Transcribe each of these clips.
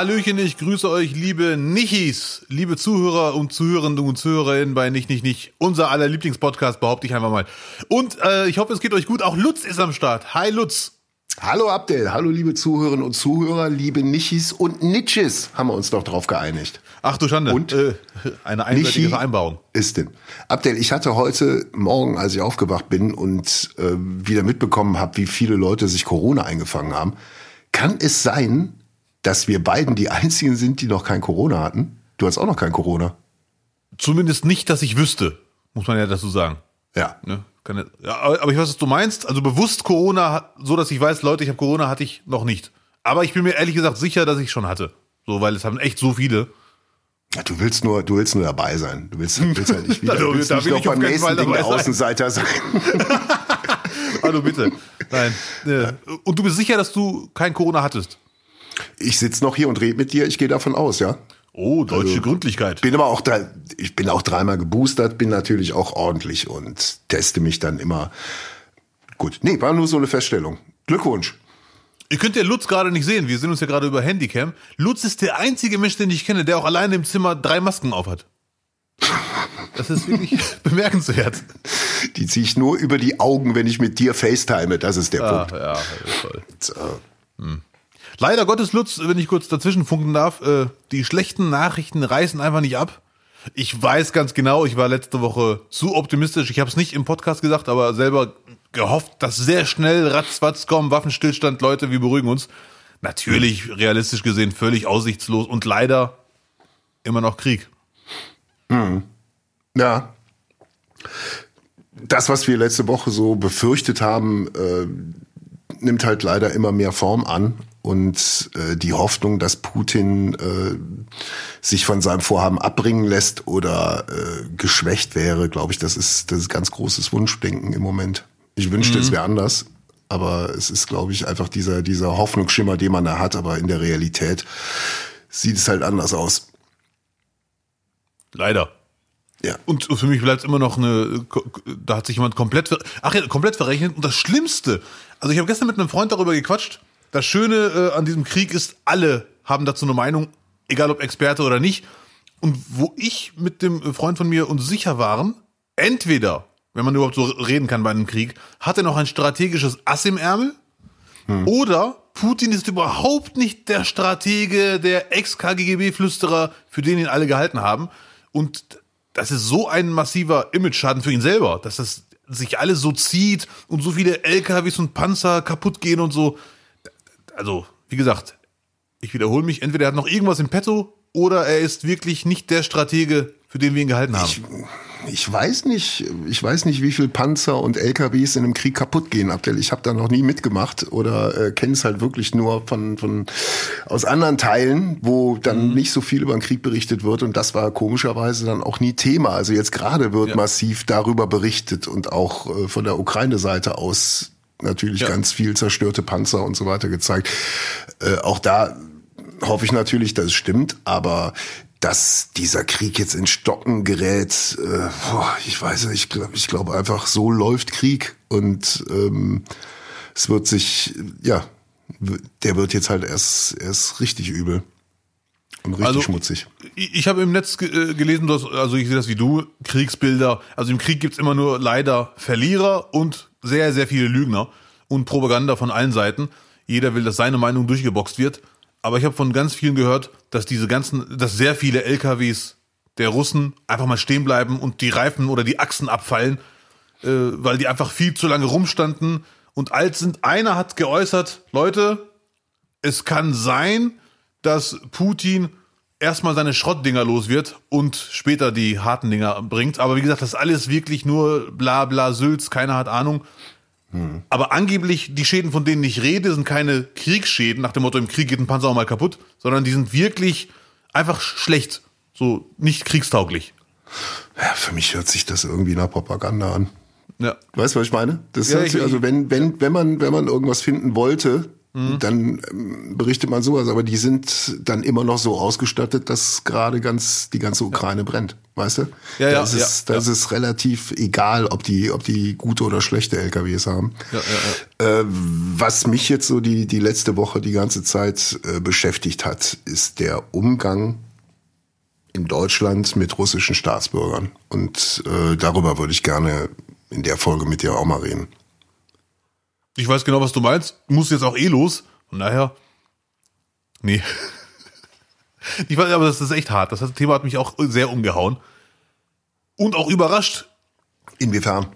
Hallöchen, ich grüße euch, liebe Nichis, liebe Zuhörer und Zuhörende und Zuhörerinnen bei Nicht, Nicht, Nicht. Unser aller Lieblingspodcast, behaupte ich einfach mal. Und äh, ich hoffe, es geht euch gut. Auch Lutz ist am Start. Hi, Lutz. Hallo Abdel, hallo liebe Zuhörerinnen und Zuhörer, liebe Nichis und Nitschis, haben wir uns doch drauf geeinigt. Ach du Schande. Und? Äh, eine einseitige Nichi Vereinbarung. Ist denn. Abdel, ich hatte heute Morgen, als ich aufgewacht bin und äh, wieder mitbekommen habe, wie viele Leute sich Corona eingefangen haben, kann es sein, dass wir beiden die einzigen sind, die noch kein Corona hatten? Du hast auch noch kein Corona. Zumindest nicht, dass ich wüsste, muss man ja dazu sagen. Ja. Ne? Ja, ja, aber ich weiß, was du meinst. Also bewusst Corona, so dass ich weiß, Leute, ich habe Corona, hatte ich noch nicht. Aber ich bin mir ehrlich gesagt sicher, dass ich schon hatte. So, weil es haben echt so viele. Ja, Du willst nur, du willst nur dabei sein. Du willst, willst halt nicht wieder, Da- du willst da nicht will noch ich beim nächsten Fall Ding der. Außenseiter sein. Hallo, bitte. Nein. Äh, Und du bist sicher, dass du kein Corona hattest? Ich sitze noch hier und rede mit dir. Ich gehe davon aus, ja. Oh, deutsche Also, Gründlichkeit. Bin aber auch da, ich bin auch dreimal geboostert, bin natürlich auch ordentlich und teste mich dann immer. Gut, nee, war nur so eine Feststellung. Glückwunsch. Ihr könnt ja Lutz gerade nicht sehen. Wir sehen uns ja gerade über Handycam. Lutz ist der einzige Mensch, den ich kenne, der auch alleine im Zimmer drei Masken aufhat. Das ist wirklich bemerkenswert. Die ziehe ich nur über die Augen, wenn ich mit dir FaceTime. Das ist der Ah, Punkt. ja, toll. So. Leider Gottes, Lutz, wenn ich kurz dazwischen funken darf, äh, die schlechten Nachrichten reißen einfach nicht ab. Ich weiß ganz genau, ich war letzte Woche zu optimistisch. Ich habe es nicht im Podcast gesagt, aber selber gehofft, dass sehr schnell ratzfatz kommen, Waffenstillstand, Leute, wir beruhigen uns. Natürlich, realistisch gesehen, völlig aussichtslos und leider immer noch Krieg. Ja. Das, was wir letzte Woche so befürchtet haben, äh, nimmt halt leider immer mehr Form an. Und äh, die Hoffnung, dass Putin äh, sich von seinem Vorhaben abbringen lässt oder äh, geschwächt wäre, glaube ich, das ist, das ist ganz großes Wunschdenken im Moment. Ich wünschte, es wäre anders. Aber es ist, glaube ich, einfach dieser, dieser Hoffnungsschimmer, den man da hat. Aber in der Realität sieht es halt anders aus. Leider. Ja. Und für mich bleibt immer noch eine, da hat sich jemand komplett, ach ja, komplett verrechnet. Und das Schlimmste, also ich habe gestern mit einem Freund darüber gequatscht. Das Schöne äh, an diesem Krieg ist, alle haben dazu eine Meinung, egal ob Experte oder nicht. Und wo ich mit dem Freund von mir uns sicher waren, entweder, wenn man überhaupt so reden kann bei einem Krieg, hat er noch ein strategisches Ass im Ärmel, oder Putin ist überhaupt nicht der Stratege, der Ex-KGB-Flüsterer, für den ihn alle gehalten haben. Und das ist so ein massiver Image-Schaden für ihn selber, dass das sich alles so zieht und so viele LKWs und Panzer kaputt gehen und so. Also, wie gesagt, ich wiederhole mich, entweder er hat noch irgendwas im Petto oder er ist wirklich nicht der Stratege, für den wir ihn gehalten haben. Ich, ich weiß nicht, ich weiß nicht, wie viel Panzer und LKWs in einem Krieg kaputt gehen, Abdel. Ich habe da noch nie mitgemacht oder äh, kenne es halt wirklich nur von, von aus anderen Teilen, wo dann nicht so viel über den Krieg berichtet wird und das war komischerweise dann auch nie Thema. Also jetzt gerade wird Ja. massiv darüber berichtet und auch äh, von der Ukraine-Seite aus natürlich Ja. ganz viel zerstörte Panzer und so weiter gezeigt. Äh, auch da hoffe ich natürlich, dass es stimmt, aber dass dieser Krieg jetzt in Stocken gerät, äh, boah, ich weiß nicht, ich glaube ich glaube einfach, so läuft Krieg und ähm, es wird sich, ja, der wird jetzt halt erst, erst richtig übel und richtig Also- schmutzig. Ich ich habe im Netz ge äh, gelesen, dass, also ich sehe das wie du, Kriegsbilder. Also im Krieg gibt's immer nur leider Verlierer und sehr, sehr viele Lügner und Propaganda von allen Seiten. Jeder will, dass seine Meinung durchgeboxt wird. Aber ich habe von ganz vielen gehört, dass diese ganzen, dass sehr viele LKWs der Russen einfach mal stehen bleiben und die Reifen oder die Achsen abfallen, äh, weil die einfach viel zu lange rumstanden und alt sind. Einer hat geäußert, Leute, es kann sein, dass Putin erstmal seine Schrottdinger los wird und später die harten Dinger bringt. Aber wie gesagt, das ist alles wirklich nur bla bla Sülz, keiner hat Ahnung. Aber angeblich, die Schäden, von denen ich rede, sind keine Kriegsschäden, nach dem Motto, im Krieg geht ein Panzer auch mal kaputt, sondern die sind wirklich einfach schlecht. So nicht kriegstauglich. Ja, für mich hört sich das irgendwie nach Propaganda an. Ja. Weißt du, was ich meine? Das Ja, hört ich- sich, also wenn, wenn, wenn man, wenn man irgendwas finden wollte, Mhm. Dann ähm, berichtet man sowas, aber die sind dann immer noch so ausgestattet, dass gerade ganz die ganze Ukraine brennt, weißt du? Ja, da ja, ist ja, da ist ja. relativ egal, ob die, ob die gute oder schlechte LKWs haben. Ja, ja, Äh, was mich jetzt so die, die letzte Woche die ganze Zeit äh, beschäftigt hat, ist der Umgang in Deutschland mit russischen Staatsbürgern. Und äh, darüber würde ich gerne in der Folge mit dir auch mal reden. Ich weiß genau, was du meinst. Muss jetzt auch eh los. Von daher. Nee. Ich weiß, aber das ist echt hart. Das Thema hat mich auch sehr umgehauen. Und auch überrascht. Inwiefern?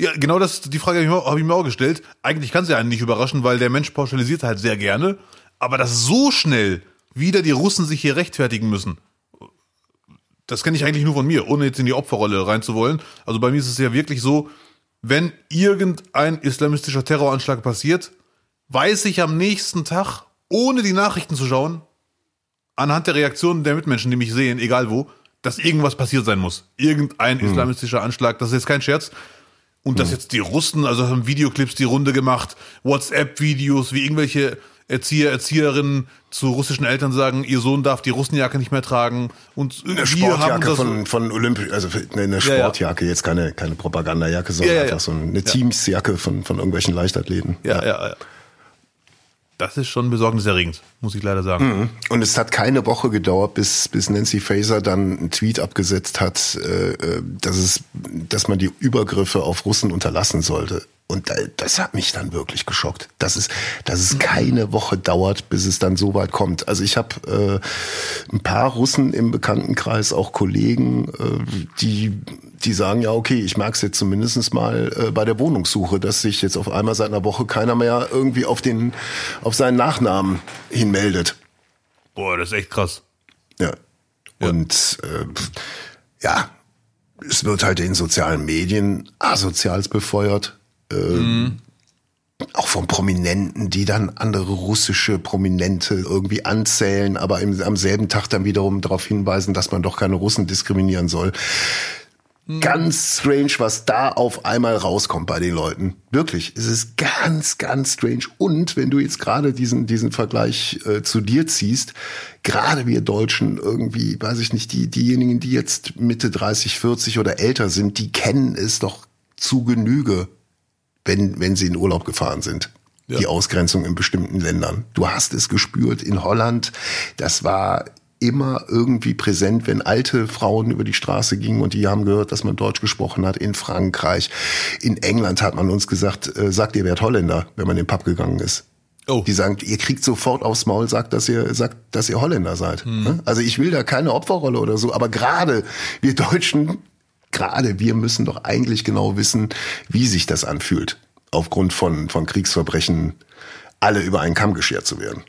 Ja, genau das, die Frage habe ich, mir- habe ich mir auch gestellt. Eigentlich kann es ja einen nicht überraschen, weil der Mensch pauschalisiert halt sehr gerne. Aber dass so schnell wieder die Russen sich hier rechtfertigen müssen, das kenne ich eigentlich nur von mir, ohne jetzt in die Opferrolle reinzuwollen. Also bei mir ist es ja wirklich so, wenn irgendein islamistischer Terroranschlag passiert, weiß ich am nächsten Tag, ohne die Nachrichten zu schauen, anhand der Reaktionen der Mitmenschen, die mich sehen, egal wo, dass irgendwas passiert sein muss. Irgendein islamistischer Anschlag, das ist jetzt kein Scherz. Und dass jetzt die Russen, also haben Videoclips die Runde gemacht, WhatsApp-Videos, wie irgendwelche Erzieher, Erzieherinnen zu russischen Eltern sagen, ihr Sohn darf die Russenjacke nicht mehr tragen. Und Eine wir Sportjacke haben das, von, von Olympisch, also eine eine ja. Sportjacke, jetzt keine, keine Propagandajacke, sondern Ja, ja, ja. einfach so eine Teamsjacke von, von irgendwelchen Leichtathleten. Ja, ja, ja. Das ist schon besorgniserregend, muss ich leider sagen. Und es hat keine Woche gedauert, bis, bis Nancy Faeser dann einen Tweet abgesetzt hat, äh, äh, dass, es, dass man die Übergriffe auf Russen unterlassen sollte. Und da- das hat mich dann wirklich geschockt, dass es, dass es keine Woche dauert, bis es dann so weit kommt. Also ich habe äh, ein paar Russen im Bekanntenkreis, auch Kollegen, äh, die, die sagen, ja okay, ich merke es jetzt zumindest mal äh, bei der Wohnungssuche, dass sich jetzt auf einmal seit einer Woche keiner mehr irgendwie auf, den, auf seinen Nachnamen hinmeldet. Boah, das ist echt krass. Ja. Und äh, ja, es wird halt in sozialen Medien asozials befeuert. Ähm, Auch von Prominenten, die dann andere russische Prominente irgendwie anzählen, aber im, am selben Tag dann wiederum darauf hinweisen, dass man doch keine Russen diskriminieren soll. Ganz strange, was da auf einmal rauskommt bei den Leuten. Wirklich, es ist ganz, ganz strange. Und wenn du jetzt gerade diesen, diesen Vergleich äh, zu dir ziehst, gerade wir Deutschen irgendwie, weiß ich nicht, die, diejenigen, die jetzt Mitte 30, 40 oder älter sind, die kennen es doch zu Genüge, wenn, wenn sie in Urlaub gefahren sind. Ja. Die Ausgrenzung in bestimmten Ländern. Du hast es gespürt in Holland. Das war immer irgendwie präsent, wenn alte Frauen über die Straße gingen und die haben gehört, dass man Deutsch gesprochen hat. In Frankreich, in England hat man uns gesagt, äh, sagt ihr werdet Holländer, wenn man in den Pub gegangen ist. Oh. Die sagen, ihr kriegt sofort aufs Maul, sagt, dass ihr sagt, dass ihr Holländer seid. Ne? Also ich will da keine Opferrolle oder so, aber gerade wir Deutschen, gerade wir müssen doch eigentlich genau wissen, wie sich das anfühlt, aufgrund von von Kriegsverbrechen alle über einen Kamm geschert zu werden.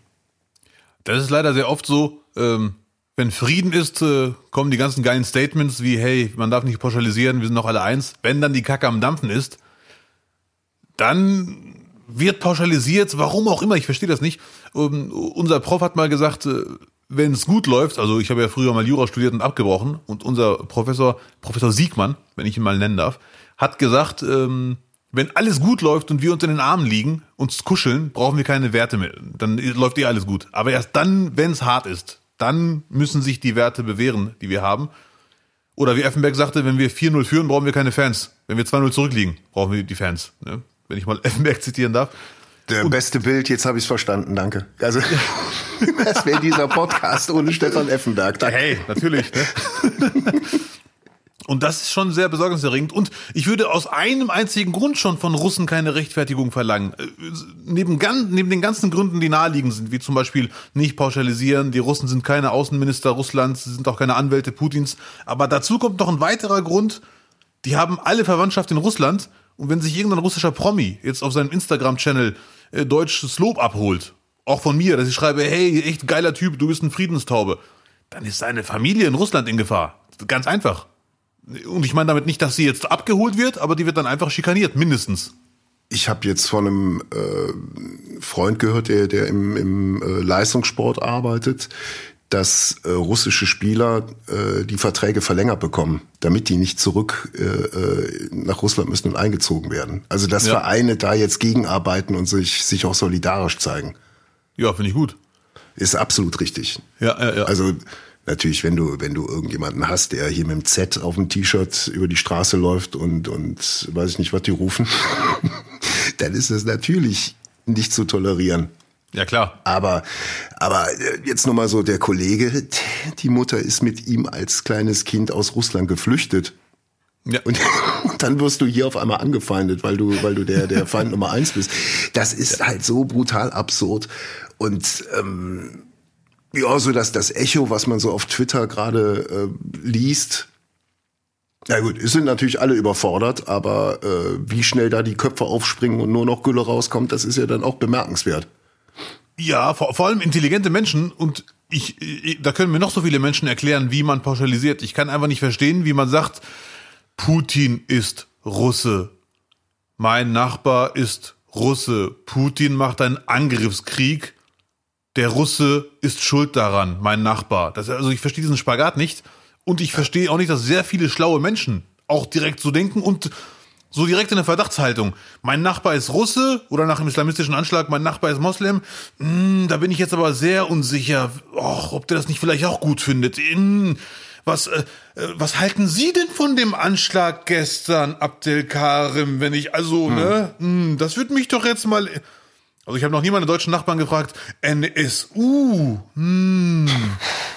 Das ist leider sehr oft so, ähm, wenn Frieden ist, äh, kommen die ganzen geilen Statements wie, hey, man darf nicht pauschalisieren, wir sind doch alle eins. Wenn dann die Kacke am Dampfen ist, dann wird pauschalisiert, warum auch immer, ich verstehe das nicht. Ähm, unser Prof hat mal gesagt, äh, wenn es gut läuft, also ich habe ja früher mal Jura studiert und abgebrochen und unser Professor, Professor Siegmann, wenn ich ihn mal nennen darf, hat gesagt, ähm, wenn alles gut läuft und wir uns in den Armen liegen, uns kuscheln, brauchen wir keine Werte mehr. Dann läuft eh alles gut. Aber erst dann, wenn es hart ist, dann müssen sich die Werte bewähren, die wir haben. Oder wie Effenberg sagte, wenn wir 4-0 führen, brauchen wir keine Fans. Wenn wir 2-0 zurückliegen, brauchen wir die Fans. Ne? Wenn ich mal Effenberg zitieren darf. Der beste Bild, jetzt habe ich es verstanden, danke. Also das wäre dieser Podcast ohne Stefan Effenberg. Danke. Hey, natürlich. Ne? Und das ist schon sehr besorgniserregend. Und ich würde aus einem einzigen Grund schon von Russen keine Rechtfertigung verlangen. Äh, Neben, gan- neben den ganzen Gründen, die naheliegend sind, wie zum Beispiel nicht pauschalisieren, die Russen sind keine Außenminister Russlands, sie sind auch keine Anwälte Putins. Aber dazu kommt noch ein weiterer Grund, die haben alle Verwandtschaft in Russland. Und wenn sich irgendein russischer Promi jetzt auf seinem Instagram-Channel äh, deutsches Lob abholt, auch von mir, dass ich schreibe, hey, echt geiler Typ, du bist ein Friedenstaube, dann ist seine Familie in Russland in Gefahr. Ganz einfach. Und ich meine damit nicht, dass sie jetzt abgeholt wird, aber die wird dann einfach schikaniert, mindestens. Ich habe jetzt von einem äh, Freund gehört, der, der im, im äh, Leistungssport arbeitet. Dass äh, russische Spieler äh, die Verträge verlängert bekommen, damit die nicht zurück äh, äh, nach Russland müssen und eingezogen werden. Also dass Ja. Vereine da jetzt gegenarbeiten und sich, sich auch solidarisch zeigen, Ja, finde ich gut. ist absolut richtig. Ja, ja, ja. Also natürlich, wenn du, wenn du irgendjemanden hast, der hier mit dem Z auf dem T-Shirt über die Straße läuft und, und weiß ich nicht, was die rufen, dann ist es natürlich nicht zu tolerieren. Ja, klar. Aber, aber äh, jetzt nochmal so, der Kollege, die Mutter ist mit ihm als kleines Kind aus Russland geflüchtet. Ja. Und, und dann wirst du hier auf einmal angefeindet, weil du, weil du der, der Feind Nummer eins bist. Das ist halt so brutal absurd. Und ähm, ja, so dass das Echo, was man so auf Twitter gerade äh, liest, na gut, es sind natürlich alle überfordert, aber äh, wie schnell da die Köpfe aufspringen und nur noch Gülle rauskommt, das ist ja dann auch bemerkenswert. Ja, vor, vor allem intelligente Menschen und ich, ich, da können mir noch so viele Menschen erklären, wie man pauschalisiert. Ich kann einfach nicht verstehen, wie man sagt, Putin ist Russe. Mein Nachbar ist Russe. Putin macht einen Angriffskrieg. Der Russe ist schuld daran, mein Nachbar. Das, also ich verstehe diesen Spagat nicht. Und ich verstehe auch nicht, dass sehr viele schlaue Menschen auch direkt so denken und so direkt in der Verdachtshaltung. Mein Nachbar ist Russe oder nach dem islamistischen Anschlag, mein Nachbar ist Moslem. Hm, da bin ich jetzt aber sehr unsicher, och, ob der das nicht vielleicht auch gut findet. Hm, was, äh, äh, was halten Sie denn von dem Anschlag gestern, Abdel Karim, wenn ich, also, ne, hm, das würde mich doch jetzt mal, also ich habe noch nie meine deutschen Nachbarn gefragt, NSU, hm,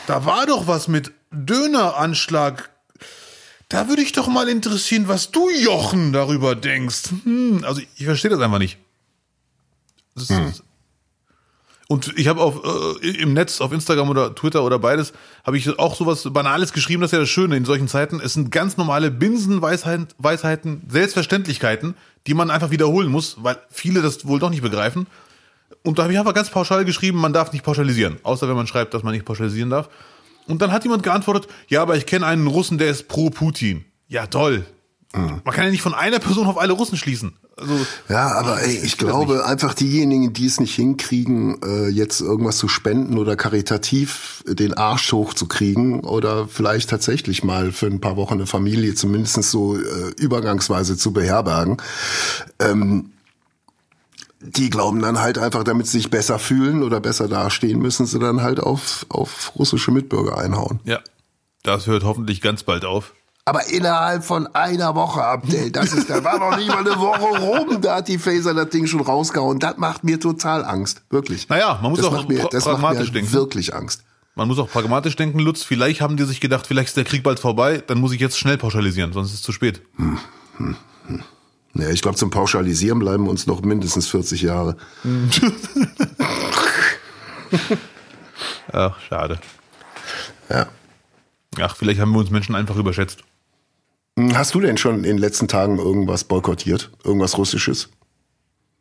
da war doch was mit Döneranschlag. Da würde ich doch mal interessieren, was du, Jochen, darüber denkst. Hm, also ich verstehe das einfach nicht. Das ist, Und ich habe auf äh, im Netz, auf Instagram oder Twitter oder beides, habe ich auch sowas Banales geschrieben, das ist ja das Schöne in solchen Zeiten. Es sind ganz normale Binsenweisheiten, Weisheiten, Selbstverständlichkeiten, die man einfach wiederholen muss, weil viele das wohl doch nicht begreifen. Und da habe ich einfach ganz pauschal geschrieben, man darf nicht pauschalisieren, außer wenn man schreibt, dass man nicht pauschalisieren darf. Und dann hat jemand geantwortet, ja, aber ich kenne einen Russen, der ist pro Putin. Ja, toll. Man kann ja nicht von einer Person auf alle Russen schließen. Also, Ja, aber ey, ich glaube einfach diejenigen, die es nicht hinkriegen, äh, jetzt irgendwas zu spenden oder karitativ den Arsch hochzukriegen oder vielleicht tatsächlich mal für ein paar Wochen eine Familie zumindest so äh, übergangsweise zu beherbergen, ähm, die glauben dann halt einfach, damit sie sich besser fühlen oder besser dastehen, müssen sie dann halt auf, auf russische Mitbürger einhauen. ja, das hört hoffentlich ganz bald auf. Aber innerhalb von einer Woche, Abdel, das ist, da war noch nicht mal eine Woche rum, da hat die Phaser das Ding schon rausgehauen. Das macht mir total Angst, wirklich. Naja, man muss das auch macht mir, das macht mir pragmatisch halt denken. wirklich Angst. Man muss auch pragmatisch denken, Lutz. Vielleicht haben die sich gedacht, vielleicht ist der Krieg bald vorbei, dann muss ich jetzt schnell pauschalisieren, sonst ist es zu spät. Ja, ich glaube, zum Pauschalisieren bleiben uns noch mindestens 40 Jahre. Ach, schade. Ja. Ach, vielleicht haben wir uns Menschen einfach überschätzt. Hast du denn schon in den letzten Tagen irgendwas boykottiert? Irgendwas Russisches?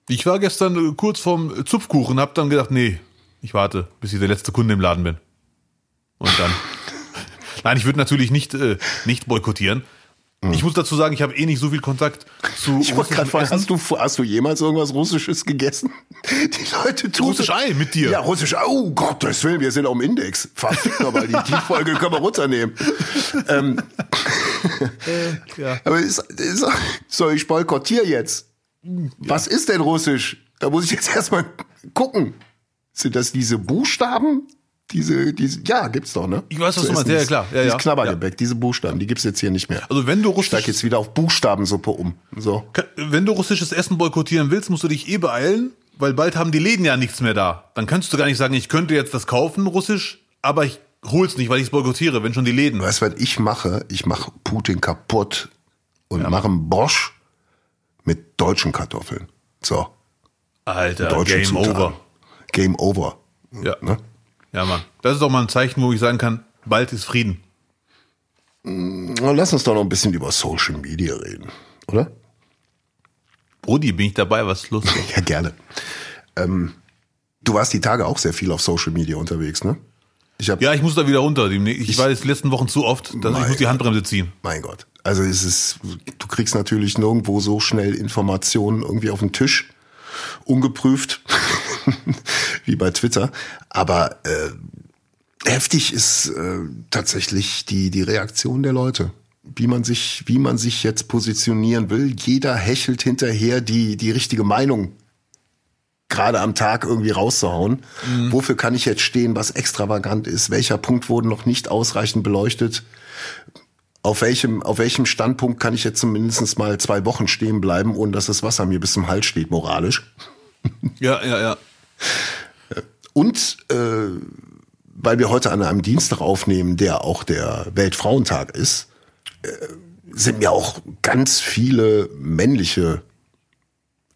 Ich war gestern äh, kurz vorm Zupfkuchen, hab dann gedacht, nee, ich warte, bis ich der letzte Kunde im Laden bin. Und dann. Nein, ich würde natürlich nicht, äh, nicht boykottieren. Ich muss dazu sagen, ich habe eh nicht so viel Kontakt zu. Ich wollte gerade fragen, hast du, hast du jemals irgendwas Russisches gegessen? Die Leute tun Russisch Ei mit dir. Ja, Russisch Ei. Oh Gottes Willen, wir sind auf dem Index. Verfickt nochmal, die, die Folge können wir runternehmen. ähm, ja. aber ist, ist, so, ich boykottiere jetzt. Was ist denn Russisch? Da muss ich jetzt erstmal gucken. Sind das diese Buchstaben? Diese, diese, ja, gibt's doch, ne? Ich weiß, was du meinst. Ja, ja, klar. Ja, dieses ja. Knabbergebäck, diese Buchstaben, die gibt's jetzt hier nicht mehr. Also wenn du Ich steig russisch, jetzt wieder auf Buchstabensuppe um. So. wenn du russisches Essen boykottieren willst, musst du dich eh beeilen, weil bald haben die Läden ja nichts mehr da. Dann kannst du gar nicht sagen, ich könnte jetzt das kaufen, russisch, aber ich hol's nicht, weil ich es boykottiere, wenn schon die Läden. Weißt du, was ich mache? Ich mache Putin kaputt und mache einen Bosch mit deutschen Kartoffeln. So. Alter, Game Zutaten. over. Game over. Ja. Ne? Ja, Mann. Das ist doch mal ein Zeichen, wo ich sagen kann, bald ist Frieden. Lass uns doch noch ein bisschen über Social Media reden, oder? Brudi, bin ich dabei, was ist los? Ja, gerne. Ähm, du warst die Tage auch sehr viel auf Social Media unterwegs, ne? Ich habe, ja, ich muss da wieder runter. Ich, war jetzt die letzten Wochen zu oft, dass ich muss die Handbremse ziehen. mein Gott. Also es ist, du kriegst natürlich nirgendwo so schnell Informationen irgendwie auf den Tisch, ungeprüft, wie bei Twitter. Aber äh, heftig ist äh, tatsächlich die, die Reaktion der Leute. Wie man sich, wie man sich jetzt positionieren will. Jeder hechelt hinterher, die, die richtige Meinung gerade am Tag irgendwie rauszuhauen. Mhm. Wofür kann ich jetzt stehen, was extravagant ist? Welcher Punkt wurde noch nicht ausreichend beleuchtet? Auf welchem, auf welchem Standpunkt kann ich jetzt zumindest mal zwei Wochen stehen bleiben, ohne dass das Wasser mir bis zum Hals steht, moralisch? Ja, ja, ja. Und äh, weil wir heute an einem Dienstag aufnehmen, der auch der Weltfrauentag ist, äh, sind mir auch ganz viele männliche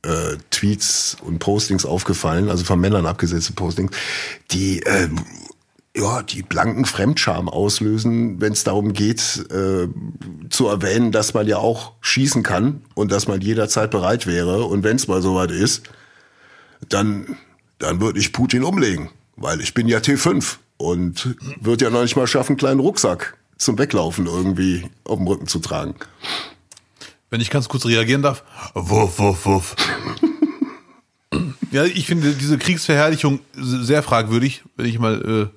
äh, Tweets und Postings aufgefallen, also von Männern abgesetzte Postings, die äh, ja, die blanken Fremdscham auslösen, wenn es darum geht, äh, zu erwähnen, dass man ja auch schießen kann und dass man jederzeit bereit wäre. Und wenn es mal soweit ist, dann, dann würde ich Putin umlegen, weil ich bin ja T5 und würde ja noch nicht mal schaffen, einen kleinen Rucksack zum Weglaufen irgendwie auf dem Rücken zu tragen. Wenn ich ganz kurz reagieren darf. Wuff, wuff, wuff. ja, ich finde diese Kriegsverherrlichung sehr fragwürdig, wenn ich mal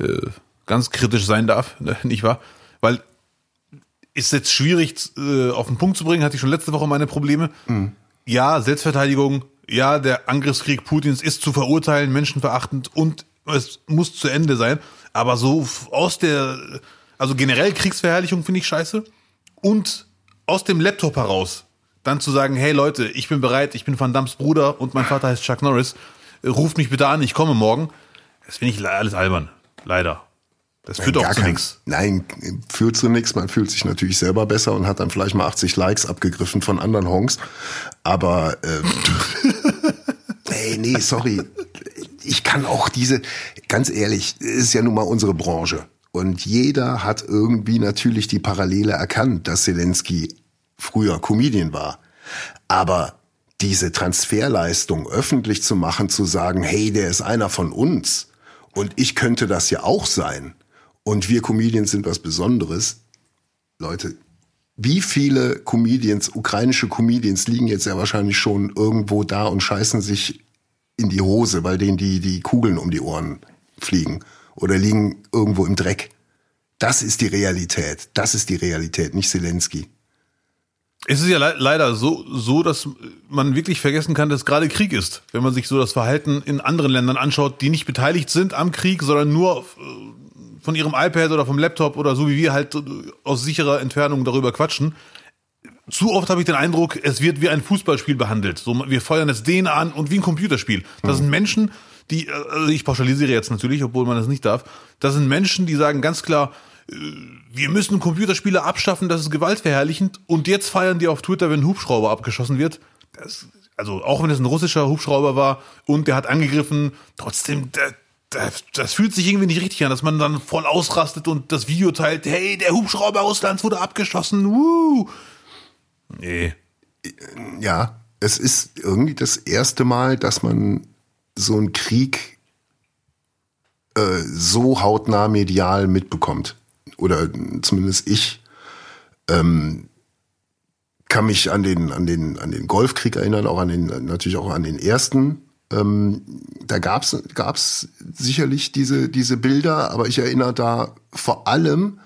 äh, äh, ganz kritisch sein darf, nicht wahr? Weil ist jetzt schwierig äh, auf den Punkt zu bringen, hatte ich schon letzte Woche meine Probleme. Mhm. Ja, Selbstverteidigung, ja, der Angriffskrieg Putins ist zu verurteilen, menschenverachtend und es muss zu Ende sein. Aber so aus der, also generell Kriegsverherrlichung finde ich scheiße. Und aus dem Laptop heraus dann zu sagen, hey Leute, ich bin bereit, ich bin Van Dams Bruder und mein Vater heißt Chuck Norris, ruft mich bitte an, ich komme morgen. Das finde ich alles albern. Leider. Das führt auch zu nichts. Nein, führt zu nichts. Man fühlt sich natürlich selber besser und hat dann vielleicht mal 80 Likes abgegriffen von anderen Honks. Aber ähm, ey, nee, sorry. Ich kann auch diese, ganz ehrlich, ist ja nun mal unsere Branche. Und jeder hat irgendwie natürlich die Parallele erkannt, dass Zelensky früher Comedian war. Aber diese Transferleistung öffentlich zu machen, zu sagen, hey, der ist einer von uns und ich könnte das ja auch sein und wir Comedians sind was Besonderes. Leute, wie viele Comedians, ukrainische Comedians liegen jetzt ja wahrscheinlich schon irgendwo da und scheißen sich in die Hose, weil denen die, die Kugeln um die Ohren fliegen oder liegen irgendwo im Dreck. Das ist die Realität. Das ist die Realität, nicht Zelensky. Es ist ja le leider so, so, dass man wirklich vergessen kann, dass gerade Krieg ist. Wenn man sich so das Verhalten in anderen Ländern anschaut, die nicht beteiligt sind am Krieg, sondern nur äh, von ihrem iPad oder vom Laptop oder so wie wir halt aus sicherer Entfernung darüber quatschen. Zu oft habe ich den Eindruck, es wird wie ein Fußballspiel behandelt. So, wir feuern es denen an und wie ein Computerspiel. Das mhm. sind Menschen, die, also ich pauschalisiere jetzt natürlich, obwohl man das nicht darf, das sind Menschen, die sagen ganz klar, äh, wir müssen Computerspiele abschaffen, das ist gewaltverherrlichend und jetzt feiern die auf Twitter, wenn ein Hubschrauber abgeschossen wird. Das, also auch wenn es ein russischer Hubschrauber war und der hat angegriffen, trotzdem, das, das fühlt sich irgendwie nicht richtig an, dass man dann voll ausrastet und das Video teilt, hey, der Hubschrauber Russlands wurde abgeschossen, wuh. Nee. Ja, es ist irgendwie das erste Mal, dass man so einen Krieg äh, so hautnah medial mitbekommt. Oder zumindest ich ähm, kann mich an den, an den, an den Golfkrieg erinnern, auch an den, natürlich auch an den ersten. Ähm, da gab's gab's sicherlich diese, diese Bilder, aber ich erinnere da vor allem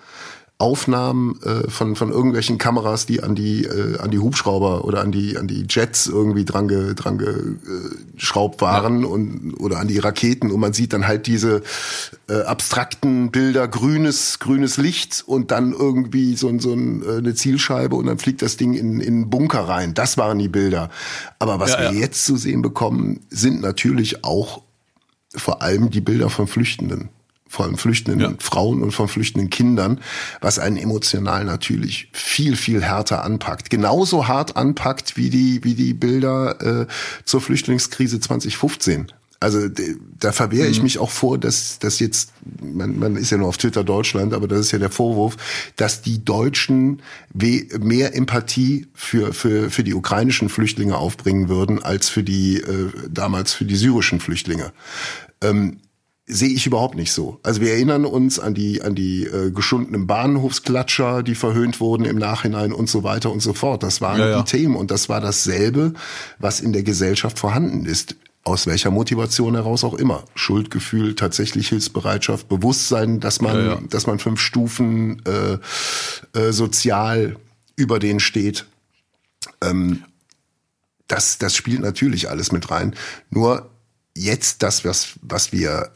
Aufnahmen äh, von von irgendwelchen Kameras, die an die äh, an die Hubschrauber oder an die an die Jets irgendwie dran ge, dran geschraubt waren ja. und oder an die Raketen und man sieht dann halt diese äh, abstrakten Bilder grünes grünes Licht und dann irgendwie so, so ein, äh, eine Zielscheibe und dann fliegt das Ding in in einen Bunker rein. Das waren die Bilder. Aber was ja, wir ja. jetzt zu sehen bekommen, sind natürlich auch vor allem die Bilder von Flüchtenden von flüchtenden ja. Frauen und von flüchtenden Kindern, was einen emotional natürlich viel, viel härter anpackt. Genauso hart anpackt wie die, wie die Bilder äh, zur Flüchtlingskrise 2015. Also da verwehre ich mhm. mich auch vor, dass dass jetzt, man, man ist ja nur auf Twitter Deutschland, aber das ist ja der Vorwurf, dass die Deutschen mehr Empathie für, für, für die ukrainischen Flüchtlinge aufbringen würden, als für die äh, damals für die syrischen Flüchtlinge. Ähm, sehe ich überhaupt nicht so. Also wir erinnern uns an die an die äh, geschundenen Bahnhofsklatscher, die verhöhnt wurden im Nachhinein und so weiter und so fort. Das waren ja, ja. die Themen und das war dasselbe, was in der Gesellschaft vorhanden ist. aus welcher Motivation heraus auch immer. Schuldgefühl, tatsächlich Hilfsbereitschaft, Bewusstsein, dass man, ja, dass man fünf Stufen äh, äh, sozial über den steht. Ähm, das, das spielt natürlich alles mit rein. Nur jetzt das, was, was wir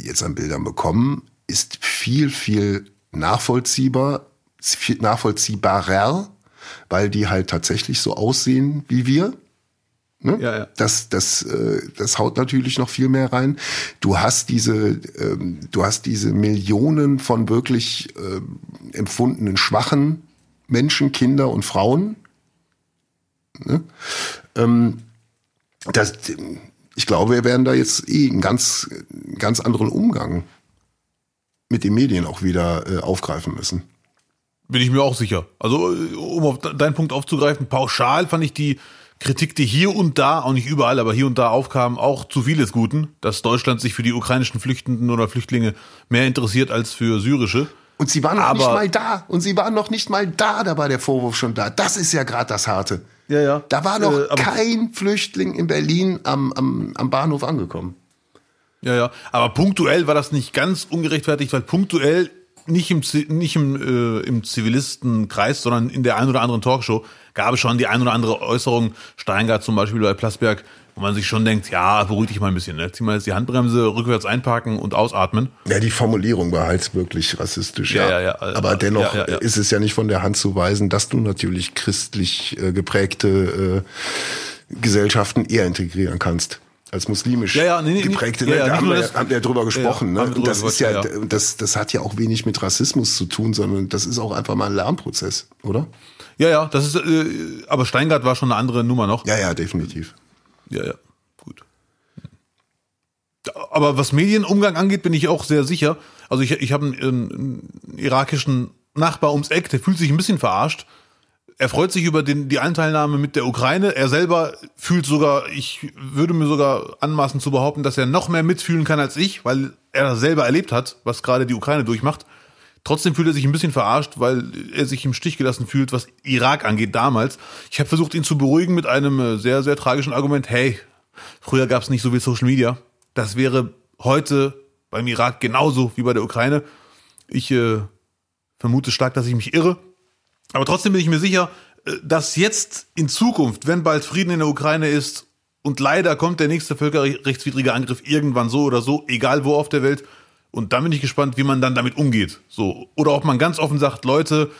jetzt an Bildern bekommen, ist viel, viel nachvollziehbar, viel nachvollziehbarer, weil die halt tatsächlich so aussehen wie wir. Ne? Ja, ja. Das, das, äh, das haut natürlich noch viel mehr rein. Du hast diese, ähm, du hast diese Millionen von wirklich äh, empfundenen schwachen Menschen, Kinder und Frauen. Ne? Ähm, das, ich glaube, wir werden da jetzt eh einen ganz, ganz anderen Umgang mit den Medien auch wieder äh, aufgreifen müssen. Bin ich mir auch sicher. Also, um auf deinen Punkt aufzugreifen, pauschal fand ich die Kritik, die hier und da, auch nicht überall, aber hier und da aufkam, auch zu vieles Guten, dass Deutschland sich für die ukrainischen Flüchtenden oder Flüchtlinge mehr interessiert als für syrische. Und sie waren noch aber, nicht mal da. Und sie waren noch nicht mal da, da war der Vorwurf schon da. Das ist ja gerade das Harte. Ja, ja. Da war noch äh, kein Flüchtling in Berlin am, am, am Bahnhof angekommen. Ja, ja. Aber punktuell war das nicht ganz ungerechtfertigt, weil punktuell nicht im, nicht im, äh, im Zivilistenkreis, sondern in der ein oder anderen Talkshow gab es schon die ein oder andere Äußerung, Steingart zum Beispiel bei Plasberg, wo man sich schon denkt, ja, beruhig dich mal ein bisschen, ne? zieh mal jetzt die Handbremse, rückwärts einparken und ausatmen. Ja, die Formulierung war halt wirklich rassistisch, ja. ja, ja, ja Aber dennoch ja, ja, ist es ja nicht von der Hand zu weisen, dass du natürlich christlich äh, geprägte äh, Gesellschaften eher integrieren kannst als muslimisch ja, ja, nee, geprägte. Ne? Ja, da haben wir, haben wir drüber gesprochen. ne? Und das ist ja, das, das hat ja auch wenig mit Rassismus zu tun, sondern das ist auch einfach mal ein Lernprozess, oder? Ja, ja, das ist, äh, aber Steingart war schon eine andere Nummer noch. Ja, ja, definitiv. Ja, ja, gut. Aber was Medienumgang angeht, bin ich auch sehr sicher. Also ich, ich habe einen, einen irakischen Nachbar ums Eck, der fühlt sich ein bisschen verarscht. Er freut sich über den, die Anteilnahme mit der Ukraine. Er selber fühlt sogar, ich würde mir sogar anmaßen zu behaupten, dass er noch mehr mitfühlen kann als ich, weil er selber erlebt hat, was gerade die Ukraine durchmacht. Trotzdem fühlt er sich ein bisschen verarscht, weil er sich im Stich gelassen fühlt, was Irak angeht damals. Ich habe versucht, ihn zu beruhigen mit einem äh, sehr, sehr tragischen Argument. Hey, früher gab es nicht so viel Social Media. Das wäre heute beim Irak genauso wie bei der Ukraine. Ich äh, vermute stark, dass ich mich irre. Aber trotzdem bin ich mir sicher, äh, dass jetzt in Zukunft, wenn bald Frieden in der Ukraine ist und leider kommt der nächste völkerrechtswidrige Angriff irgendwann so oder so, egal wo auf der Welt, und dann bin ich gespannt, wie man dann damit umgeht. So. Oder ob man ganz offen sagt, Leute,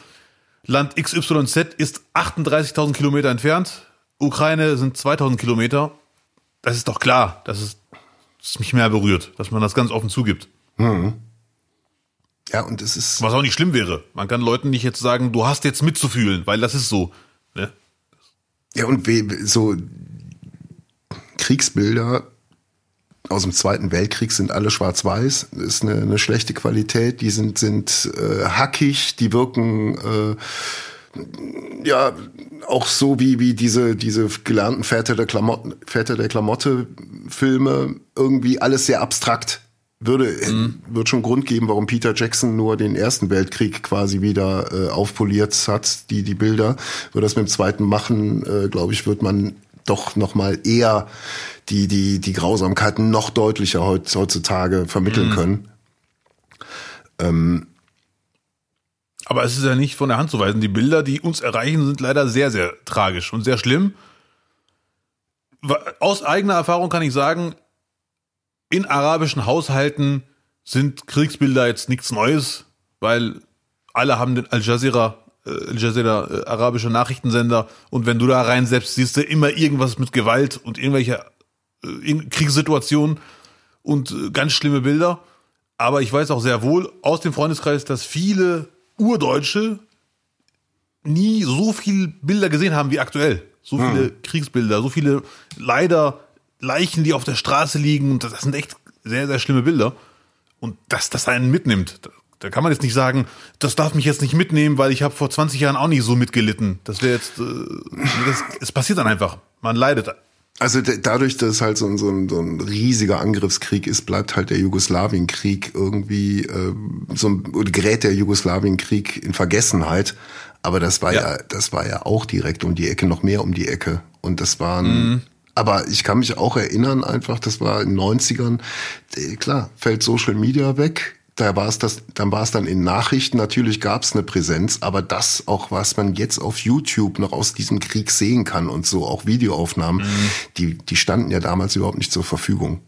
Land XYZ ist 38.000 Kilometer entfernt, Ukraine sind 2.000 Kilometer. Das ist doch klar, dass es, dass es mich mehr berührt, dass man das ganz offen zugibt. Mhm. Ja, und es ist. Was auch nicht schlimm wäre. Man kann Leuten nicht jetzt sagen, du hast jetzt mitzufühlen, weil das ist so. Ne? Ja, und so Kriegsbilder aus dem Zweiten Weltkrieg sind alle schwarz-weiß. Ist eine, eine schlechte Qualität. Die sind sind äh, hackig, die wirken äh, ja auch so wie wie diese diese gelernten Väter der Klamotten Väter der Klamotte Filme irgendwie alles sehr abstrakt. Würde mhm. wird schon Grund geben, warum Peter Jackson nur den Ersten Weltkrieg quasi wieder äh, aufpoliert hat, die die Bilder. Würde das mit dem Zweiten machen, äh, glaube ich, wird man doch noch mal eher die, die, die Grausamkeiten noch deutlicher heutzutage vermitteln mhm. können. Ähm, aber es ist ja nicht von der Hand zu weisen. Die Bilder, die uns erreichen, sind leider sehr, sehr tragisch und sehr schlimm. Aus eigener Erfahrung kann ich sagen, in arabischen Haushalten sind Kriegsbilder jetzt nichts Neues, weil alle haben den Al Jazeera, Al Jazeera äh, arabische Nachrichtensender und wenn du da rein selbst siehst du immer irgendwas mit Gewalt und irgendwelche in Kriegssituationen und äh, ganz schlimme Bilder. Aber ich weiß auch sehr wohl aus dem Freundeskreis, dass viele Urdeutsche nie so viele Bilder gesehen haben wie aktuell. So viele hm. Kriegsbilder, so viele leider Leichen, die auf der Straße liegen. Und das sind echt sehr, sehr schlimme Bilder. Und dass das einen mitnimmt, da kann man jetzt nicht sagen, das darf mich jetzt nicht mitnehmen, weil ich habe vor 20 Jahren auch nicht so mitgelitten. Das wäre jetzt, äh, das, es passiert dann einfach. Man leidet also dadurch, dass halt so ein, so, ein, so ein riesiger Angriffskrieg ist, bleibt halt der Jugoslawienkrieg irgendwie äh, so ein, gerät der Jugoslawienkrieg in Vergessenheit. Aber das war ja. ja. das war ja auch direkt um die Ecke, noch mehr um die Ecke. Und das waren mhm. Aber ich kann mich auch erinnern, einfach, das war in den 90ern, äh, klar, fällt Social Media weg. Da war es das, dann war es dann in Nachrichten. Natürlich gab es eine Präsenz, aber das auch, was man jetzt auf YouTube noch aus diesem Krieg sehen kann und so, auch Videoaufnahmen, mhm. die, die standen ja damals überhaupt nicht zur Verfügung.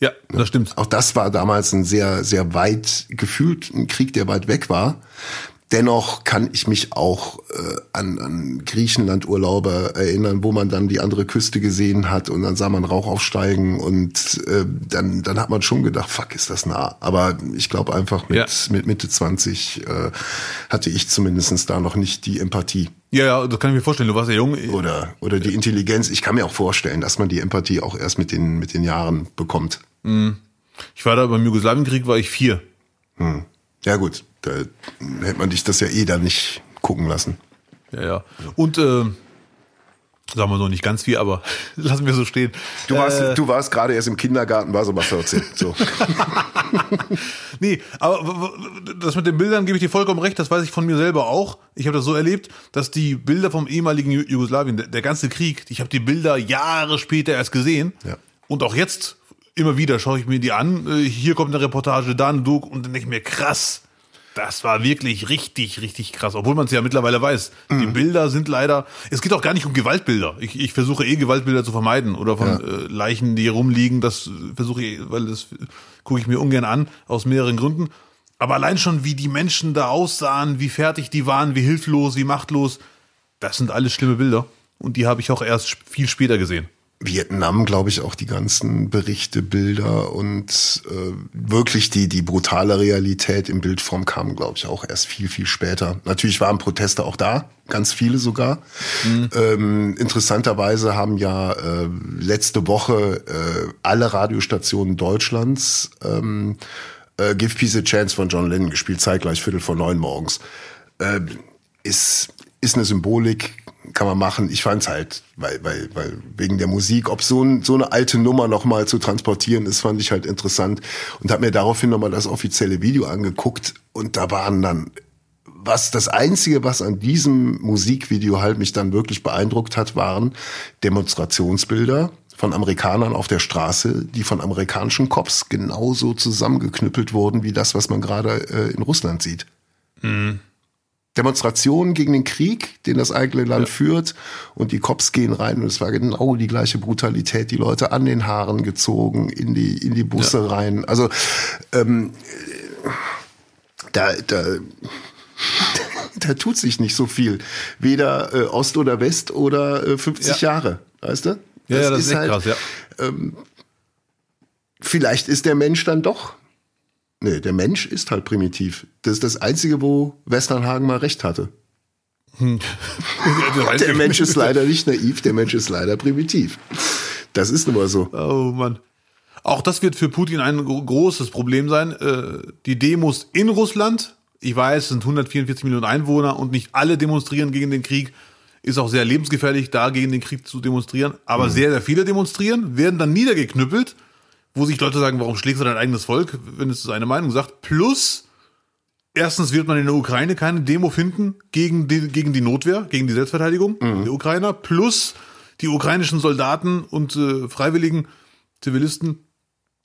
Ja, das stimmt. Auch das war damals ein sehr, sehr weit gefühlt ein Krieg, der weit weg war. Dennoch kann ich mich auch äh, an, an Griechenland-Urlaube erinnern, wo man dann die andere Küste gesehen hat und dann sah man Rauch aufsteigen und äh, dann, dann hat man schon gedacht, fuck, ist das nah. Aber ich glaube einfach mit, ja. mit Mitte 20 äh, hatte ich zumindestens da noch nicht die Empathie. Ja, ja, das kann ich mir vorstellen. Du warst ja jung. Oder, oder die Intelligenz. Ich kann mir auch vorstellen, dass man die Empathie auch erst mit den, mit den Jahren bekommt. Mhm. Ich war da beim Jugoslawienkrieg, war ich vier. Hm. Ja gut, da hätte man dich das ja eh da nicht gucken lassen. Ja, ja. Und äh, sagen wir so nicht ganz viel, aber lassen wir so stehen. Du warst, äh, du warst gerade erst im Kindergarten, warst aber 14. So. nee, aber das mit den Bildern gebe ich dir vollkommen recht, das weiß ich von mir selber auch. Ich habe das so erlebt, dass die Bilder vom ehemaligen Jugoslawien, der, der ganze Krieg, ich habe die Bilder Jahre später erst gesehen. Ja. Und auch jetzt immer wieder schaue ich mir die an. Äh, hier kommt eine Reportage, da ein Doku und dann denke ich mir, krass. Das war wirklich richtig, richtig krass, obwohl man es ja mittlerweile weiß. Mhm. Die Bilder sind leider. Es geht auch gar nicht um Gewaltbilder. Ich, ich versuche eh Gewaltbilder zu vermeiden oder von ja. äh, Leichen, die rumliegen. Das versuche ich, weil das gucke ich mir ungern an aus mehreren Gründen. Aber allein schon, wie die Menschen da aussahen, wie fertig die waren, wie hilflos, wie machtlos, das sind alles schlimme Bilder. Und die habe ich auch erst viel später gesehen. Vietnam, glaube ich, auch die ganzen Berichte, Bilder und äh, wirklich die, die brutale Realität in Bildform kam, glaube ich, auch erst viel, viel später. Natürlich waren Proteste auch da, ganz viele sogar. Mhm. Ähm, interessanterweise haben ja äh, letzte Woche äh, alle Radiostationen Deutschlands ähm, äh, Give Peace a Chance von John Lennon gespielt, zeitgleich Viertel vor neun morgens. Äh, ist, ist eine Symbolik, kann man machen. Ich fand's halt, weil, weil, weil wegen der Musik, ob so, ein, so eine alte Nummer nochmal zu transportieren ist, fand ich halt interessant und habe mir daraufhin nochmal das offizielle Video angeguckt und da waren dann was das einzige, was an diesem Musikvideo halt mich dann wirklich beeindruckt hat, waren Demonstrationsbilder von Amerikanern auf der Straße, die von amerikanischen Cops genauso zusammengeknüppelt wurden wie das, was man gerade äh, in Russland sieht. Mhm. Demonstrationen gegen den Krieg, den das eigene Land ja. führt. Und die Cops gehen rein und es war genau die gleiche Brutalität. Die Leute an den Haaren gezogen, in die, in die Busse ja. rein. Also ähm, da, da, da tut sich nicht so viel. Weder äh, Ost oder West oder äh, 50 ja. Jahre, weißt du? Das ja, das ist, ist halt, krass, ja. Ähm, vielleicht ist der Mensch dann doch Nee, der Mensch ist halt primitiv. Das ist das Einzige, wo Westernhagen mal recht hatte. Hm. der Mensch ist leider nicht naiv, der Mensch ist leider primitiv. Das ist nun mal so. Oh Mann. Auch das wird für Putin ein großes Problem sein. Äh, die Demos in Russland, ich weiß, es sind 144 Millionen Einwohner und nicht alle demonstrieren gegen den Krieg. Ist auch sehr lebensgefährlich, da gegen den Krieg zu demonstrieren. Aber mhm. sehr, sehr viele demonstrieren, werden dann niedergeknüppelt wo sich Leute sagen, warum schlägst du dein eigenes Volk, wenn es seine Meinung sagt. Plus, erstens wird man in der Ukraine keine Demo finden gegen die, gegen die Notwehr, gegen die Selbstverteidigung mhm. der Ukrainer. Plus, die ukrainischen Soldaten und äh, freiwilligen Zivilisten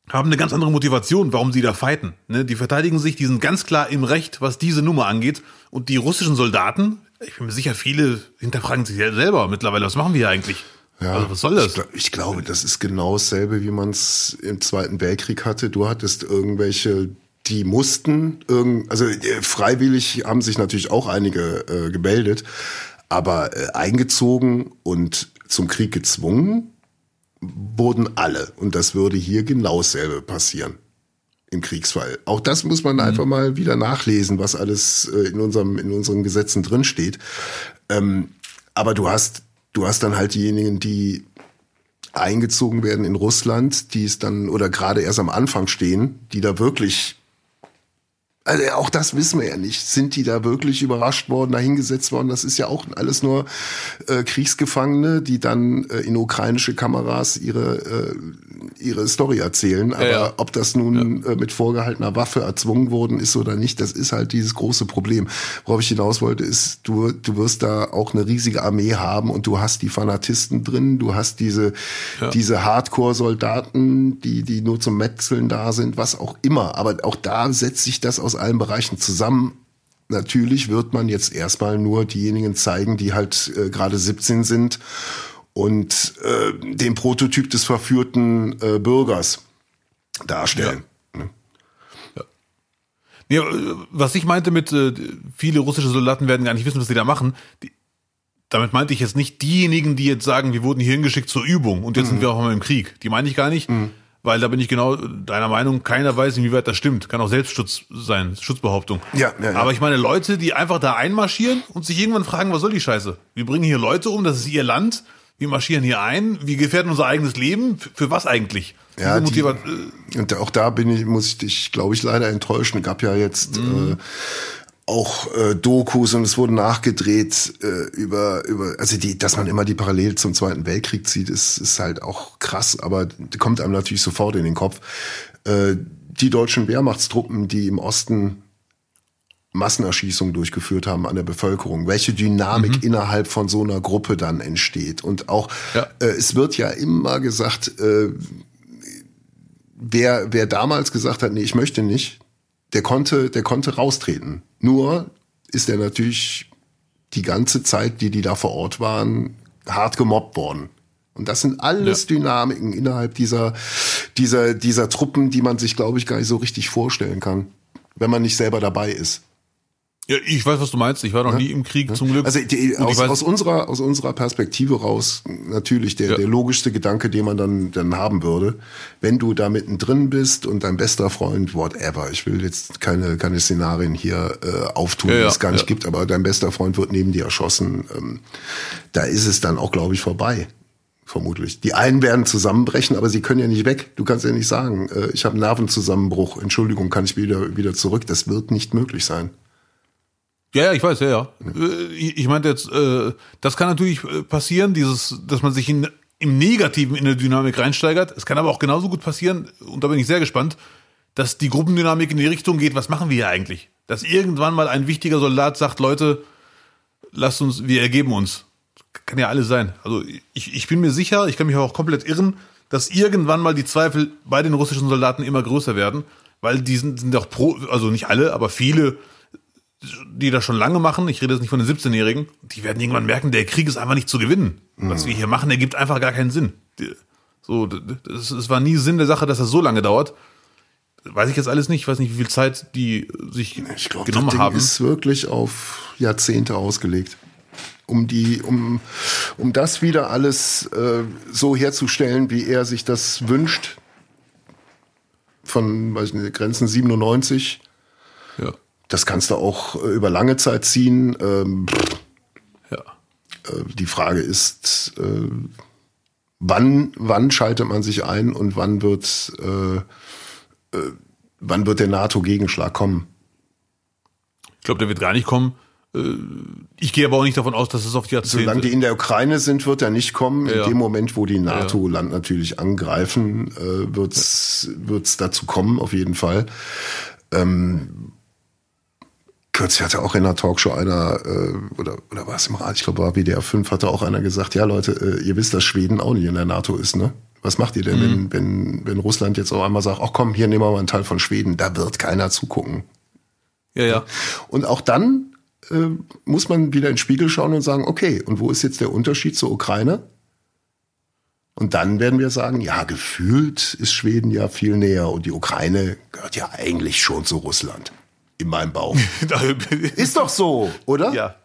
haben eine ganz andere Motivation, warum sie da fighten. Ne? Die verteidigen sich, die sind ganz klar im Recht, was diese Nummer angeht. Und die russischen Soldaten, ich bin mir sicher, viele hinterfragen sich selber mittlerweile, was machen wir hier eigentlich? Ja, also was soll das? Ich, ich glaube, das ist genau dasselbe, wie man es im Zweiten Weltkrieg hatte. Du hattest irgendwelche, die mussten, irgend, also äh, freiwillig haben sich natürlich auch einige äh, gemeldet, aber äh, eingezogen und zum Krieg gezwungen wurden alle. Und das würde hier genau dasselbe passieren im Kriegsfall. Auch das muss man mhm. einfach mal wieder nachlesen, was alles äh, in unserem in unseren Gesetzen drin steht. Ähm, aber du hast du hast dann halt diejenigen, die eingezogen werden in Russland, die es dann oder gerade erst am Anfang stehen, die da wirklich also auch das wissen wir ja nicht. Sind die da wirklich überrascht worden, dahingesetzt worden? Das ist ja auch alles nur äh, Kriegsgefangene, die dann äh, in ukrainische Kameras ihre äh, ihre Story erzählen. Aber ja, ja. ob das nun ja. Äh, mit vorgehaltener Waffe erzwungen worden ist oder nicht, das ist halt dieses große Problem. Worauf ich hinaus wollte, ist, du, du wirst da auch eine riesige Armee haben und du hast die Fanatisten drin, du hast diese, diese Hardcore-Soldaten, die, die nur zum Metzeln da sind, was auch immer. Aber auch da setzt sich das aus allen Bereichen zusammen natürlich wird man jetzt erstmal nur diejenigen zeigen, die halt äh, gerade 17 sind und äh, den Prototyp des verführten äh, Bürgers darstellen. Ja. Ne? Ja. Ja, was ich meinte mit äh, viele russische Soldaten werden gar nicht wissen, was sie da machen. Die, damit meinte ich jetzt nicht diejenigen, die jetzt sagen, wir wurden hier hingeschickt zur Übung und jetzt mhm. sind wir auch mal im Krieg. Die meine ich gar nicht, mhm. weil da bin ich genau deiner Meinung. Keiner weiß, inwieweit das stimmt. Kann auch Selbstschutz sein, Schutzbehauptung. Ja, ja, ja. Aber ich meine Leute, die einfach da einmarschieren und sich irgendwann fragen, was soll die Scheiße? Wir bringen hier Leute um, das ist ihr Land wir marschieren hier ein, wir gefährden unser eigenes Leben. Für, für was eigentlich? Ja, die, und auch da bin ich, muss ich dich, glaube ich, leider enttäuschen. Gab ja jetzt mhm. äh, auch äh, Dokus und es wurden nachgedreht äh, über über also die dass man immer die Parallel zum Zweiten Weltkrieg zieht ist ist halt auch krass aber kommt einem natürlich sofort in den Kopf äh, die deutschen Wehrmachtstruppen die im Osten Massenerschießungen durchgeführt haben an der Bevölkerung, welche Dynamik mhm. innerhalb von so einer Gruppe dann entsteht. Und auch, ja. äh, es wird ja immer gesagt, äh, wer, wer damals gesagt hat, nee, ich möchte nicht, der konnte, der konnte raustreten. Nur ist er natürlich die ganze Zeit, die die da vor Ort waren, hart gemobbt worden. Und das sind alles ja. Dynamiken innerhalb dieser, dieser, dieser Truppen, die man sich, glaube ich, gar nicht so richtig vorstellen kann, wenn man nicht selber dabei ist. Ja, ich weiß, was du meinst. Ich war noch ja. nie im Krieg, zum Glück. Also die, aus, aus, unserer aus unserer Perspektive raus natürlich der, ja. der logischste Gedanke, den man dann dann haben würde, wenn du da mittendrin bist und dein bester Freund, whatever. Ich will jetzt keine keine Szenarien hier äh, auftun, ja, die es gar nicht gibt, aber dein bester Freund wird neben dir erschossen. Ähm, da ist es dann auch, glaube ich, vorbei vermutlich. Die einen werden zusammenbrechen, aber sie können ja nicht weg. Du kannst ja nicht sagen, äh, ich habe einen Nervenzusammenbruch, Entschuldigung, kann ich wieder wieder zurück. Das wird nicht möglich sein. Ja, ja, ich weiß, ja, ja. Äh, ich meinte jetzt, äh, das kann natürlich äh, passieren, dieses, dass man sich in, im Negativen in der Dynamik reinsteigert. Es kann aber auch genauso gut passieren, und da bin ich sehr gespannt, dass die Gruppendynamik in die Richtung geht, was machen wir hier eigentlich? Dass irgendwann mal ein wichtiger Soldat sagt, Leute, lasst uns, wir ergeben uns. Kann ja alles sein. Also ich, ich bin mir sicher, ich kann mich auch komplett irren, dass irgendwann mal die Zweifel bei den russischen Soldaten immer größer werden, weil die sind, auch pro, also nicht alle, aber viele die das schon lange machen, ich rede jetzt nicht von den 17-Jährigen, die werden irgendwann merken, der Krieg ist einfach nicht zu gewinnen. Mhm. Was wir hier machen, ergibt einfach gar keinen Sinn. So, es war nie Sinn der Sache, dass das so lange dauert. Weiß ich jetzt alles nicht. Ich weiß nicht, wie viel Zeit die sich ich glaub, genommen das Ding haben. ist wirklich auf Jahrzehnte ausgelegt. Um die, um, um das wieder alles äh, so herzustellen, wie er sich das wünscht. Von weiß nicht, Grenzen 97 das kannst du auch äh, über lange Zeit ziehen. Ähm, ja. Äh, die Frage ist, äh, wann, wann schaltet man sich ein und wann wird, äh, äh, wann wird der NATO-Gegenschlag kommen? Ich glaube, der wird gar nicht kommen. Äh, ich gehe aber auch nicht davon aus, dass es auf die Jahrzehnte... Solange die in der Ukraine sind, wird er nicht kommen. Ja. In dem Moment, wo die NATO-Land natürlich angreifen, äh, wird es dazu kommen, auf jeden Fall. Ähm, kürzlich hatte auch in einer Talkshow einer, äh, oder, oder war es im Rat, ich glaube, war WDR 5, hatte auch einer gesagt, ja Leute, äh, ihr wisst, dass Schweden auch nicht in der NATO ist, ne? Was macht ihr denn, mhm. wenn, wenn, wenn Russland jetzt auch einmal sagt, ach komm, hier nehmen wir mal einen Teil von Schweden, da wird keiner zugucken. Ja, ja. Und auch dann äh, muss man wieder in den Spiegel schauen und sagen, okay, und wo ist jetzt der Unterschied zur Ukraine? Und dann werden wir sagen, ja, gefühlt ist Schweden ja viel näher und die Ukraine gehört ja eigentlich schon zu Russland in meinem Bauch. ist doch so, oder? Ja.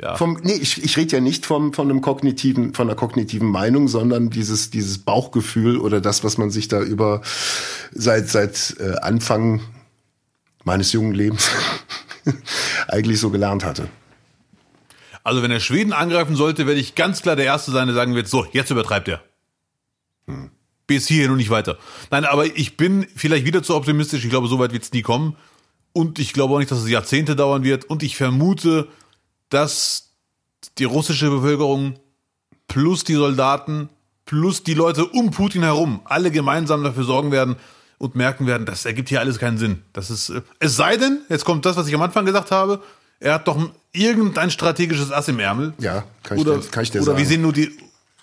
Ja. Vom, nee, ich, ich rede ja nicht vom, von einem kognitiven, von einer kognitiven Meinung, sondern dieses, dieses Bauchgefühl oder das, was man sich da über seit, seit äh, Anfang meines jungen Lebens eigentlich so gelernt hatte. Also wenn er Schweden angreifen sollte, werde ich ganz klar der Erste sein, der sagen wird, so, jetzt übertreibt er. Hm. Bis hierhin und nicht weiter. Nein, aber ich bin vielleicht wieder zu optimistisch. Ich glaube, so weit wird es nie kommen. Und ich glaube auch nicht, dass es Jahrzehnte dauern wird. Und ich vermute, dass die russische Bevölkerung plus die Soldaten plus die Leute um Putin herum alle gemeinsam dafür sorgen werden und merken werden, das ergibt hier alles keinen Sinn. Das ist, äh, es sei denn, jetzt kommt das, was ich am Anfang gesagt habe, er hat doch irgendein strategisches Ass im Ärmel. Ja, kann ich oder, dir, kann ich dir oder sagen. wir sehen nur die,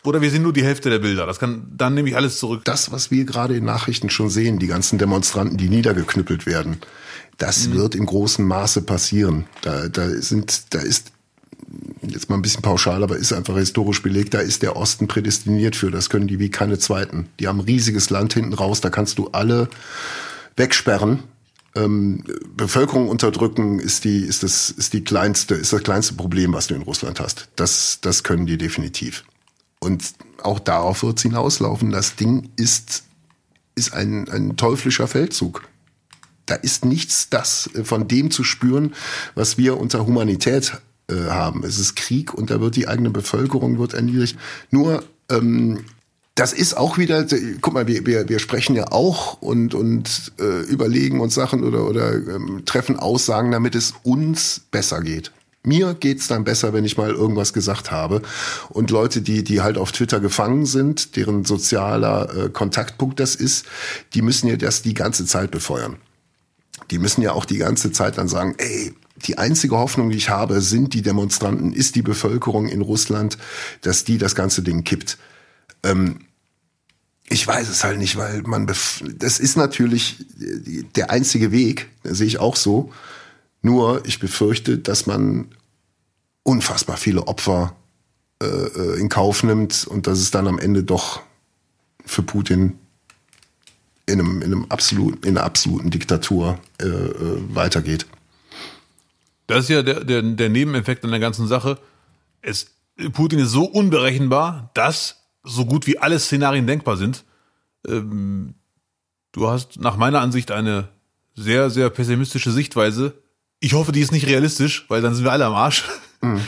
oder wir sehen nur die Hälfte der Bilder. Das kann, dann nehme ich alles zurück. das, was wir gerade in Nachrichten schon sehen, die ganzen Demonstranten, die niedergeknüppelt werden, das wird im großen Maße passieren. Da, da sind, da ist jetzt mal ein bisschen pauschal, aber ist einfach historisch belegt, da ist der Osten prädestiniert für. Das können die wie keine zweiten. Die haben ein riesiges Land hinten raus, da kannst du alle wegsperren. Ähm, Bevölkerung unterdrücken ist die, ist das, ist die kleinste, ist das kleinste Problem, was du in Russland hast. Das, das können die definitiv. Und auch darauf wird es hinauslaufen. Das Ding ist, ist ein, ein teuflischer Feldzug. Da ist nichts das äh, von dem zu spüren, was wir unter Humanität äh, haben. Es ist Krieg und da wird die eigene Bevölkerung wird erniedrigt. Nur ähm, das ist auch wieder, guck mal, wir, wir, wir sprechen ja auch und, und äh, überlegen uns Sachen oder, oder ähm, treffen Aussagen, damit es uns besser geht. Mir geht's dann besser, wenn ich mal irgendwas gesagt habe. Und Leute, die, die halt auf Twitter gefangen sind, deren sozialer äh, Kontaktpunkt das ist, die müssen ja das die ganze Zeit befeuern. Die müssen ja auch die ganze Zeit dann sagen, ey, die einzige Hoffnung, die ich habe, sind die Demonstranten, ist die Bevölkerung in Russland, dass die das ganze Ding kippt. Ähm, ich weiß es halt nicht, weil man, das ist natürlich der einzige Weg, sehe ich auch so. Nur ich befürchte, dass man unfassbar viele Opfer äh, äh, in Kauf nimmt und dass es dann am Ende doch für Putin in einem, in einem absoluten, in einer absoluten Diktatur äh, äh, weitergeht. Das ist ja der, der, der Nebeneffekt an der ganzen Sache. Es, Putin ist so unberechenbar, dass so gut wie alle Szenarien denkbar sind. Ähm, du hast nach meiner Ansicht eine sehr, sehr pessimistische Sichtweise. Ich hoffe, die ist nicht realistisch, weil dann sind wir alle am Arsch. Mhm.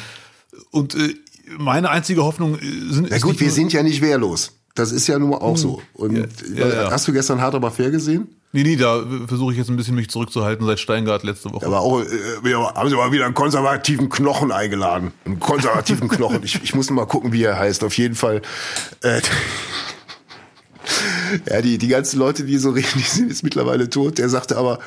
Und äh, meine einzige Hoffnung äh, sind. Na gut, wir sind ja nicht wehrlos. Das ist ja nun auch so. Und Ja, ja, ja. hast du gestern hart aber fair gesehen? Nee, nee, da versuche ich jetzt ein bisschen mich zurückzuhalten seit Steingart letzte Woche. Aber auch, äh, wir haben sie mal wieder einen konservativen Knochen eingeladen. Einen konservativen Knochen. Ich, ich muss mal gucken, wie er heißt. Auf jeden Fall. Äh, ja, die, die ganzen Leute, die so reden, die sind jetzt mittlerweile tot. Der sagte aber,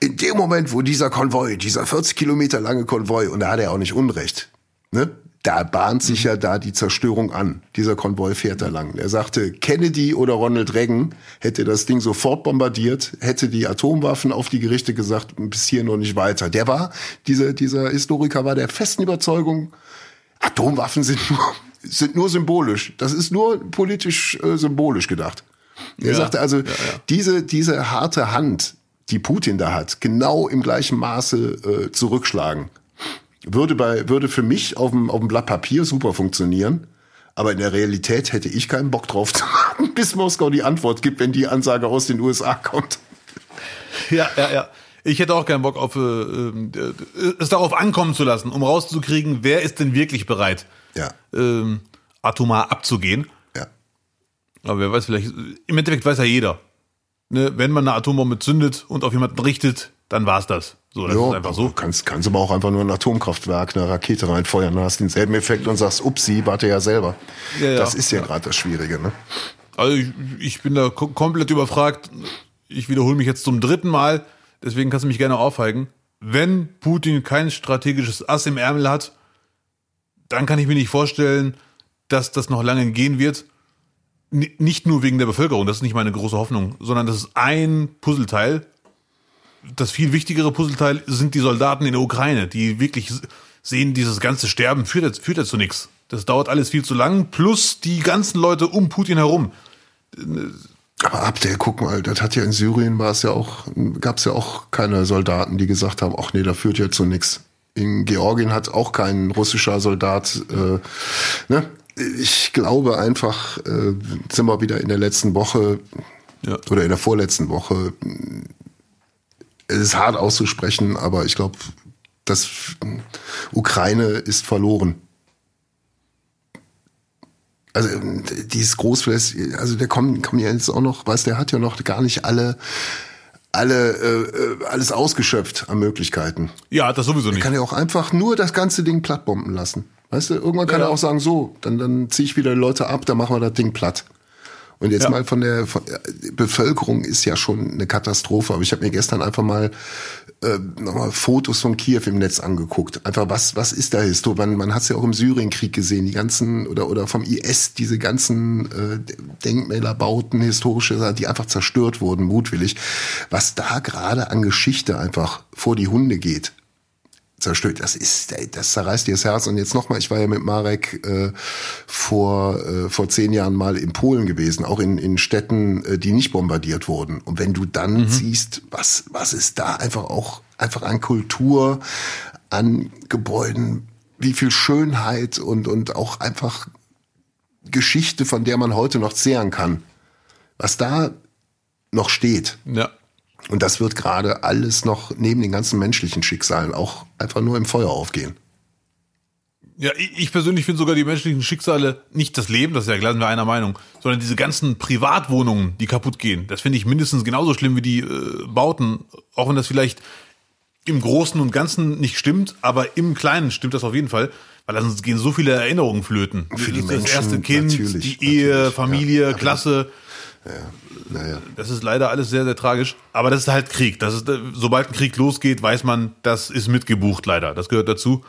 in dem Moment, wo dieser Konvoi, dieser 40 Kilometer lange Konvoi, und da hat er auch nicht Unrecht, ne? Da bahnt sich ja da die Zerstörung an. Dieser Konvoi fährt da lang. Er sagte, Kennedy oder Ronald Reagan hätte das Ding sofort bombardiert, hätte die Atomwaffen auf die Gerichte gesagt, bis hier noch nicht weiter. Der war, dieser, dieser Historiker war der festen Überzeugung, Atomwaffen sind nur, sind nur symbolisch. Das ist nur politisch äh, symbolisch gedacht. Er Ja, sagte also, ja, ja. diese, diese harte Hand, die Putin da hat, genau im gleichen Maße äh, zurückschlagen. Würde bei, würde für mich auf dem, auf dem Blatt Papier super funktionieren. Aber in der Realität hätte ich keinen Bock drauf zu warten, bis Moskau die Antwort gibt, wenn die Ansage aus den USA kommt. Ja, ja, ja. Ich hätte auch keinen Bock auf äh, äh, es darauf ankommen zu lassen, um rauszukriegen, wer ist denn wirklich bereit, Ja, ähm, atomar abzugehen. ja. Aber wer weiß, vielleicht, im Endeffekt weiß ja jeder. Ne, wenn man eine Atombombe zündet und auf jemanden richtet, dann war's das. So, das ist einfach so. Kannst, kannst aber auch einfach nur ein Atomkraftwerk, eine Rakete reinfeuern, dann hast du denselben Effekt und sagst, upsi, warte ja selber. Ja, ja. Das ist ja, gerade das Schwierige, ne? Also ich, ich bin da ko komplett überfragt. Ich wiederhole mich jetzt zum dritten Mal, deswegen kannst du mich gerne aufheigen. Wenn Putin kein strategisches Ass im Ärmel hat, dann kann ich mir nicht vorstellen, dass das noch lange gehen wird. N nicht nur wegen der Bevölkerung, das ist nicht meine große Hoffnung, sondern das ist ein Puzzleteil. Das viel wichtigere Puzzleteil sind die Soldaten in der Ukraine, die wirklich sehen, dieses ganze Sterben führt führt jetzt zu nichts. Das dauert alles viel zu lang, plus die ganzen Leute um Putin herum. Aber ab der, guck mal, das hat ja in Syrien war es ja auch, gab es ja auch keine Soldaten, die gesagt haben, ach nee, da führt ja zu nichts. In Georgien hat auch kein russischer Soldat, äh, ne? Ich glaube einfach, äh, sind wir wieder in der letzten Woche Ja. oder in der vorletzten Woche. Es ist hart auszusprechen, aber ich glaube, das Ukraine ist verloren. Also ähm, dieses Großfläch, also der kommt, kommt ja jetzt auch noch, weiß der hat ja noch gar nicht alle alle äh, äh, alles ausgeschöpft an Möglichkeiten. Ja, das sowieso Er nicht. kann ja auch einfach nur das ganze Ding plattbomben lassen. Weißt du, irgendwann kann Ja. er auch sagen, so, dann, dann ziehe ich wieder Leute ab, dann machen wir das Ding platt. Und jetzt Ja. mal von der, von der Bevölkerung ist ja schon eine Katastrophe. Aber ich habe mir gestern einfach mal äh, nochmal Fotos von Kiew im Netz angeguckt. Einfach was, was ist da Histo? Man, man hat es ja auch im Syrienkrieg gesehen, die ganzen oder oder vom IS diese ganzen äh, Denkmäler, Bauten, historische, Sachen, die einfach zerstört wurden, mutwillig. Was da gerade an Geschichte einfach vor die Hunde geht zerstört. Das ist, das zerreißt dir das Herz. Und jetzt nochmal, ich war ja mit Marek äh, vor, äh, vor zehn Jahren mal in Polen gewesen, auch in, in Städten, äh, die nicht bombardiert wurden. Und wenn du dann siehst, was, was ist da einfach auch, einfach an Kultur, an Gebäuden, wie viel Schönheit und, und auch einfach Geschichte, von der man heute noch zehren kann, was da noch steht. Ja. Und das wird gerade alles noch neben den ganzen menschlichen Schicksalen auch einfach nur im Feuer aufgehen. Ja, ich ich persönlich finde sogar die menschlichen Schicksale nicht das Leben, das ist ja klar, sind wir einer Meinung, sondern diese ganzen Privatwohnungen, die kaputt gehen. Das finde ich mindestens genauso schlimm wie die äh, Bauten, auch wenn das vielleicht im Großen und Ganzen nicht stimmt, aber im Kleinen stimmt das auf jeden Fall, weil sind- gehen so viele Erinnerungen flöten. Für die das Menschen erste Kind, die Ehe, Familie, ja. Klasse. Naja. Das ist leider alles sehr, sehr tragisch. Aber das ist halt Krieg. Das ist, sobald ein Krieg losgeht, weiß man, das ist mitgebucht, leider. Das gehört dazu.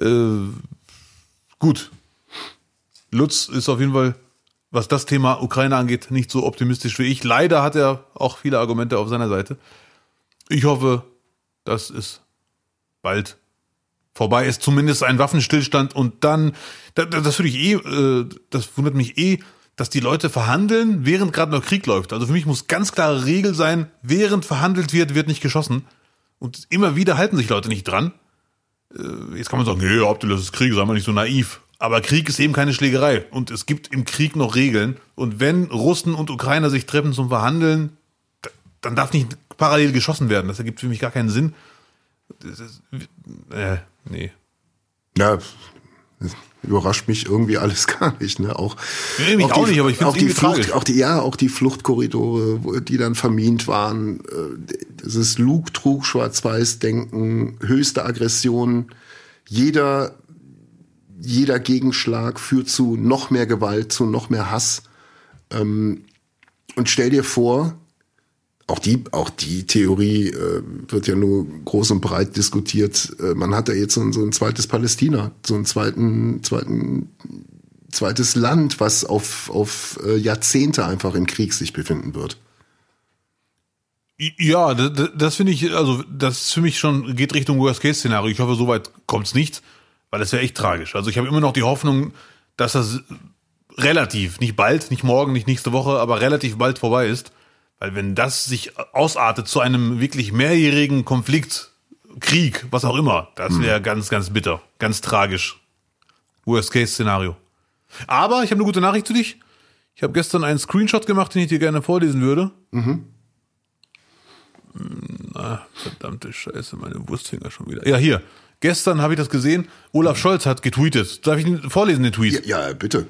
Äh, gut. Lutz ist auf jeden Fall, was das Thema Ukraine angeht, nicht so optimistisch wie ich. Leider hat er auch viele Argumente auf seiner Seite. Ich hoffe, dass es bald vorbei ist, zumindest ein Waffenstillstand und dann, das, das würde ich eh, äh, das wundert mich eh, dass die Leute verhandeln, während gerade noch Krieg läuft. Also für mich muss ganz klare Regel sein, während verhandelt wird, wird nicht geschossen. Und immer wieder halten sich Leute nicht dran. Äh, Jetzt kann man sagen, nee, Abdel, das ist Krieg, sei mal nicht so naiv. Aber Krieg ist eben keine Schlägerei. Und es gibt im Krieg noch Regeln. Und wenn Russen und Ukrainer sich treffen zum Verhandeln, dann darf nicht parallel geschossen werden. Das ergibt für mich gar keinen Sinn. Das ist, äh, nee. Ja, überrascht mich irgendwie alles gar nicht. Ne? Auch, Nee, mich auch nicht, aber ich find's auch die Flucht, tragisch. auch die, ja, auch die Fluchtkorridore, die dann vermint waren. äh, Dieses Lug, Trug, Schwarz-Weiß-Denken, höchste Aggression. Jeder, jeder Gegenschlag führt zu noch mehr Gewalt, zu noch mehr Hass. Ähm, Und stell dir vor, auch die, auch die Theorie äh, wird ja nur groß und breit diskutiert. Äh, man hat ja jetzt so ein, so ein zweites Palästina, so ein zweiten, zweiten, zweites Land, was auf, auf äh, Jahrzehnte einfach im Krieg sich befinden wird. Ja, das, das finde ich, also das für mich schon geht Richtung Worst-Case-Szenario. Ich hoffe, soweit kommt's nicht, weil das wäre echt tragisch. Also ich habe immer noch die Hoffnung, dass das relativ, nicht bald, nicht morgen, nicht nächste Woche, aber relativ bald vorbei ist. Weil wenn das sich ausartet zu einem wirklich mehrjährigen Konflikt, Krieg, was auch immer, das wäre ganz, ganz bitter, ganz tragisch. Worst-Case-Szenario. Aber ich habe eine gute Nachricht für dich. Ich habe gestern einen Screenshot gemacht, den ich dir gerne vorlesen würde. Ah, verdammte Scheiße, meine Wurstfinger schon wieder. Ja, hier. Gestern habe ich das gesehen. Olaf Scholz hat getweetet. Darf ich ihn vorlesen, den Tweet? Ja, ja bitte.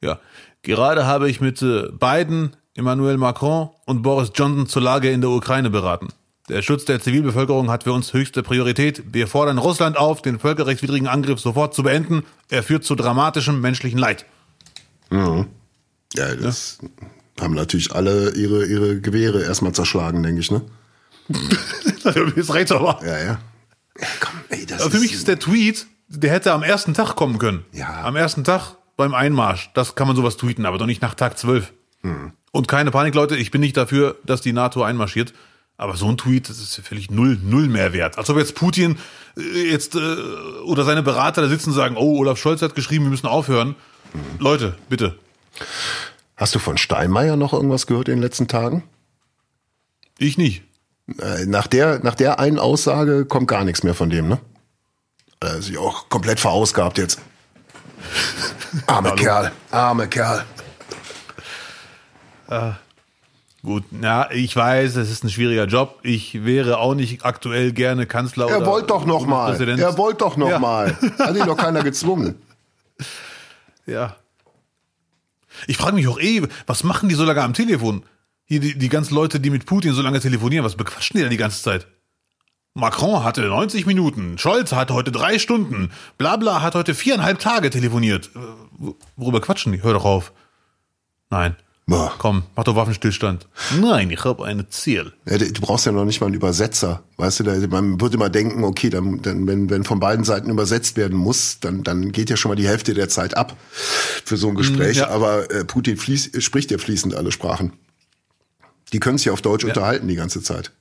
Ja. Gerade habe ich mit äh, Biden, Emmanuel Macron und Boris Johnson zur Lage in der Ukraine beraten. Der Schutz der Zivilbevölkerung hat für uns höchste Priorität. Wir fordern Russland auf, den völkerrechtswidrigen Angriff sofort zu beenden. Er führt zu dramatischem menschlichen Leid. Ja, das haben natürlich alle ihre, ihre Gewehre erstmal zerschlagen, denke ich, ne? Jetzt reicht's aber. Ja, ja. ja komm, ey, das Aber für mich ist der Tweet, der hätte am ersten Tag kommen können. Ja. Am ersten Tag beim Einmarsch. Das kann man sowas tweeten, aber doch nicht nach Tag 12. Und keine Panik, Leute, ich bin nicht dafür, dass die NATO einmarschiert. Aber so ein Tweet, das ist ja völlig null, null Mehrwert. Als ob jetzt Putin äh, jetzt äh, oder seine Berater da sitzen und sagen, oh, Olaf Scholz hat geschrieben, wir müssen aufhören. Leute, bitte. Hast du von Steinmeier noch irgendwas gehört in den letzten Tagen? Ich nicht. Äh, Nach der, nach der einen Aussage kommt gar nichts mehr von dem, ne? Er ist auch komplett verausgabt jetzt. Arme Kerl, arme Kerl. Gut, na, ich weiß, es ist ein schwieriger Job. Ich wäre auch nicht aktuell gerne Kanzler Er wollte doch noch mal. Präsident. Er wollte doch noch Ja. mal. Hat ihn doch keiner gezwungen. Ja. Ich frage mich auch eh, was machen die so lange am Telefon? Hier die, die ganzen Leute, die mit Putin so lange telefonieren, was bequatschen die da die ganze Zeit? Macron hatte 90 Minuten, Scholz hat heute drei Stunden, Blabla hat heute viereinhalb Tage telefoniert. Äh, worüber quatschen die? Hör doch auf. Nein. Boah. Komm, mach doch Waffenstillstand. Nein, ich habe ein Ziel. Ja, du brauchst ja noch nicht mal einen Übersetzer. Weißt du, da, man würde immer denken, okay, dann, dann wenn, wenn von beiden Seiten übersetzt werden muss, dann, dann geht ja schon mal die Hälfte der Zeit ab für so ein Gespräch. ja. Aber äh, Putin fließ, spricht ja fließend alle Sprachen. Die können sich ja auf Deutsch unterhalten die ganze Zeit.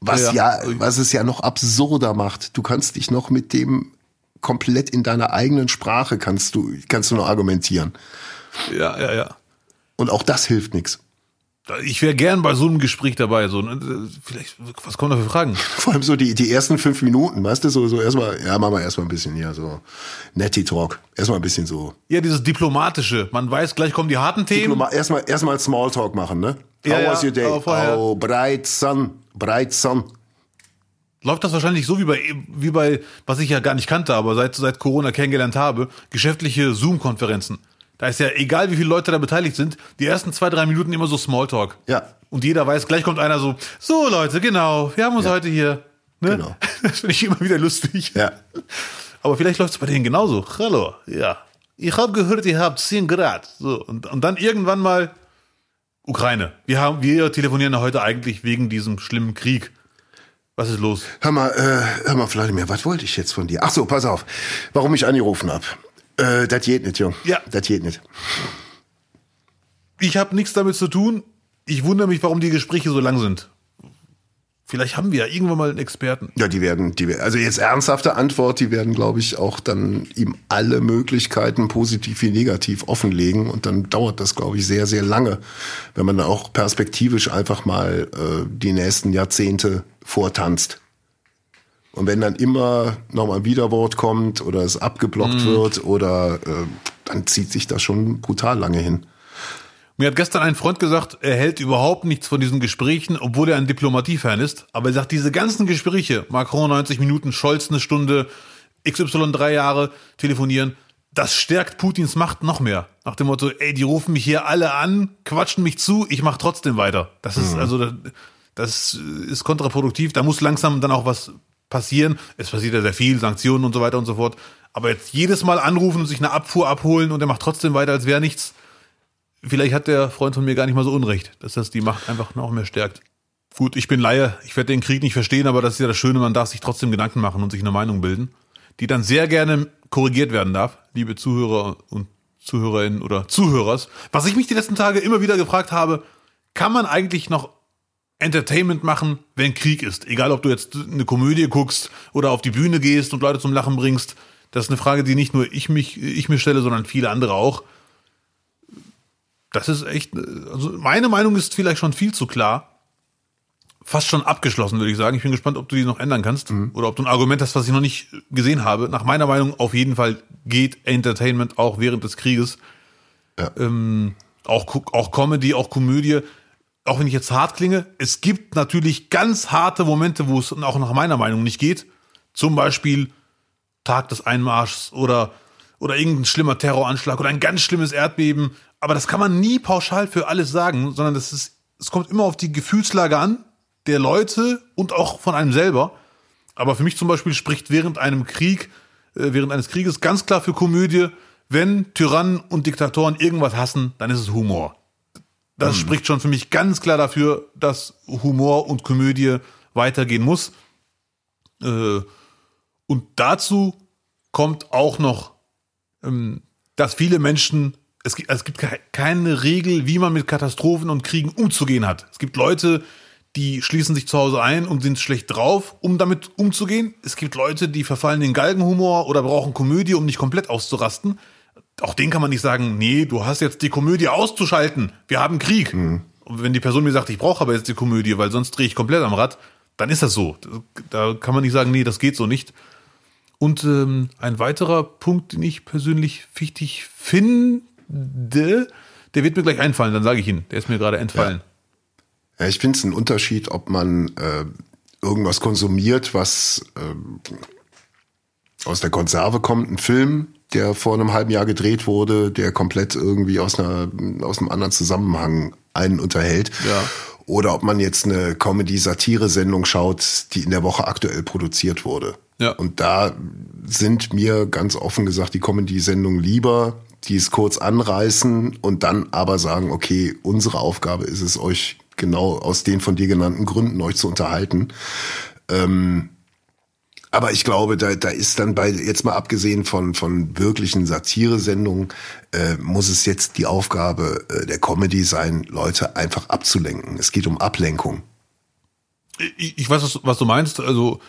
Was Ja, ja, ja. was es ja noch absurder macht. Du kannst dich noch mit dem komplett in deiner eigenen Sprache kannst du, kannst du noch argumentieren. Ja, ja, ja. Und auch das hilft nichts. Ich wäre gern bei so einem Gespräch dabei. So, ne? Vielleicht, was kommen da für Fragen? Vor allem so die, die ersten fünf Minuten, weißt du, so, so erstmal, ja, machen wir erstmal ein bisschen hier, so Netty Talk. Erstmal ein bisschen so. Ja, dieses Diplomatische. Man weiß, gleich kommen die harten Themen. Diploma erstmal, erstmal Smalltalk machen, ne? How ja, was your day? Oh, bright sun, bright sun. läuft das wahrscheinlich so wie bei, wie bei, was ich ja gar nicht kannte, aber seit, seit Corona kennengelernt habe, geschäftliche Zoom-Konferenzen. Da ist ja egal, wie viele Leute da beteiligt sind, die ersten zwei, drei Minuten immer so Smalltalk. Ja. Und jeder weiß, gleich kommt einer so, so Leute, genau, wir haben uns heute hier. Ne? Genau. Das finde ich immer wieder lustig. Ja. Aber vielleicht läuft es bei denen genauso. Hallo, ja. Ich habe gehört, ihr habt 10 Grad. So, und, und dann irgendwann mal Ukraine. Wir, haben, wir telefonieren ja heute eigentlich wegen diesem schlimmen Krieg. Was ist los? Hör mal, äh, hör mal, Vladimir, was wollte ich jetzt von dir? Ach so, pass auf, warum ich angerufen hab. Äh, das geht nicht, Jung. Ja. Das geht nicht. Ich habe nichts damit zu tun. Ich wundere mich, warum die Gespräche so lang sind. Vielleicht haben wir ja irgendwann mal einen Experten. Ja, die werden, die, werden- also jetzt ernsthafte Antwort, die werden, glaube ich, auch dann ihm alle Möglichkeiten, positiv wie negativ, offenlegen. Und dann dauert das, glaube ich, sehr, sehr lange, wenn man da auch perspektivisch einfach mal äh, die nächsten Jahrzehnte vortanzt. Und wenn dann immer nochmal ein Widerwort kommt oder es abgeblockt wird oder äh, dann zieht sich das schon brutal lange hin. Mir hat gestern ein Freund gesagt, er hält überhaupt nichts von diesen Gesprächen, obwohl er ein Diplomatie-Fan ist. Aber er sagt, diese ganzen Gespräche, Macron 90 Minuten, Scholz eine Stunde, XY drei Jahre telefonieren, das stärkt Putins Macht noch mehr. Nach dem Motto, ey, die rufen mich hier alle an, quatschen mich zu, ich mach trotzdem weiter. Das ist also, das- das ist kontraproduktiv. Da muss langsam dann auch was passieren. Es passiert ja sehr viel, Sanktionen und so weiter und so fort. Aber jetzt jedes Mal anrufen und sich eine Abfuhr abholen und er macht trotzdem weiter, als wäre nichts. Vielleicht hat der Freund von mir gar nicht mal so unrecht, dass das die Macht einfach noch mehr stärkt. Gut, ich bin Laie, ich werde den Krieg nicht verstehen, aber das ist ja das Schöne, man darf sich trotzdem Gedanken machen und sich eine Meinung bilden, die dann sehr gerne korrigiert werden darf, liebe Zuhörer und Zuhörerinnen oder Zuhörers. Was ich mich die letzten Tage immer wieder gefragt habe, kann man eigentlich noch Entertainment machen, wenn Krieg ist? Egal, ob du jetzt eine Komödie guckst oder auf die Bühne gehst und Leute zum Lachen bringst. Das ist eine Frage, die nicht nur ich mich, ich mir stelle, sondern viele andere auch das ist echt, also meine Meinung ist vielleicht schon viel zu klar. Fast schon abgeschlossen, würde ich sagen. Ich bin gespannt, ob du die noch ändern kannst oder ob du ein Argument hast, was ich noch nicht gesehen habe. Nach meiner Meinung auf jeden Fall geht Entertainment auch während des Krieges. Ja. Ähm, auch, auch Comedy, auch Komödie. Auch wenn ich jetzt hart klinge, es gibt natürlich ganz harte Momente, wo es auch nach meiner Meinung nicht geht. Zum Beispiel Tag des Einmarschs oder, oder irgendein schlimmer Terroranschlag oder ein ganz schlimmes Erdbeben. Aber das kann man nie pauschal für alles sagen, sondern das ist, es kommt immer auf die Gefühlslage an, der Leute und auch von einem selber. Aber für mich zum Beispiel spricht während einem Krieg, äh, während eines Krieges ganz klar für Komödie, wenn Tyrannen und Diktatoren irgendwas hassen, dann ist es Humor. Das spricht schon für mich ganz klar dafür, dass Humor und Komödie weitergehen muss. Äh, und dazu kommt auch noch, ähm, dass viele Menschen, es gibt, es gibt ke- keine Regel, wie man mit Katastrophen und Kriegen umzugehen hat. Es gibt Leute, die schließen sich zu Hause ein und sind schlecht drauf, um damit umzugehen. Es gibt Leute, die verfallen in Galgenhumor oder brauchen Komödie, um nicht komplett auszurasten. Auch denen kann man nicht sagen, nee, du hast jetzt die Komödie auszuschalten. Wir haben Krieg. Und wenn die Person mir sagt, ich brauche aber jetzt die Komödie, weil sonst drehe ich komplett am Rad, dann ist das so. Da kann man nicht sagen, nee, das geht so nicht. Und ähm, ein weiterer Punkt, den ich persönlich wichtig finde, der wird mir gleich einfallen, dann sage ich ihn. Der ist mir gerade entfallen. Ja, ich finde es ein Unterschied, ob man äh, irgendwas konsumiert, was ähm, aus der Konserve kommt, ein Film, der vor einem halben Jahr gedreht wurde, der komplett irgendwie aus, einer, aus einem anderen Zusammenhang einen unterhält. Ja. oder ob man jetzt eine Comedy-Satire-Sendung schaut, die in der Woche aktuell produziert wurde. Ja. Und da sind mir ganz offen gesagt die Comedy-Sendungen lieber, die es kurz anreißen und dann aber sagen, okay, unsere Aufgabe ist es, euch genau aus den von dir genannten Gründen euch zu unterhalten. Ähm, aber ich glaube, da, da ist dann bei, jetzt mal abgesehen von, von wirklichen Satire-Sendungen, äh, muss es jetzt die Aufgabe äh, der Comedy sein, Leute einfach abzulenken. Es geht um Ablenkung. Ich, ich weiß, was, was du meinst. Also,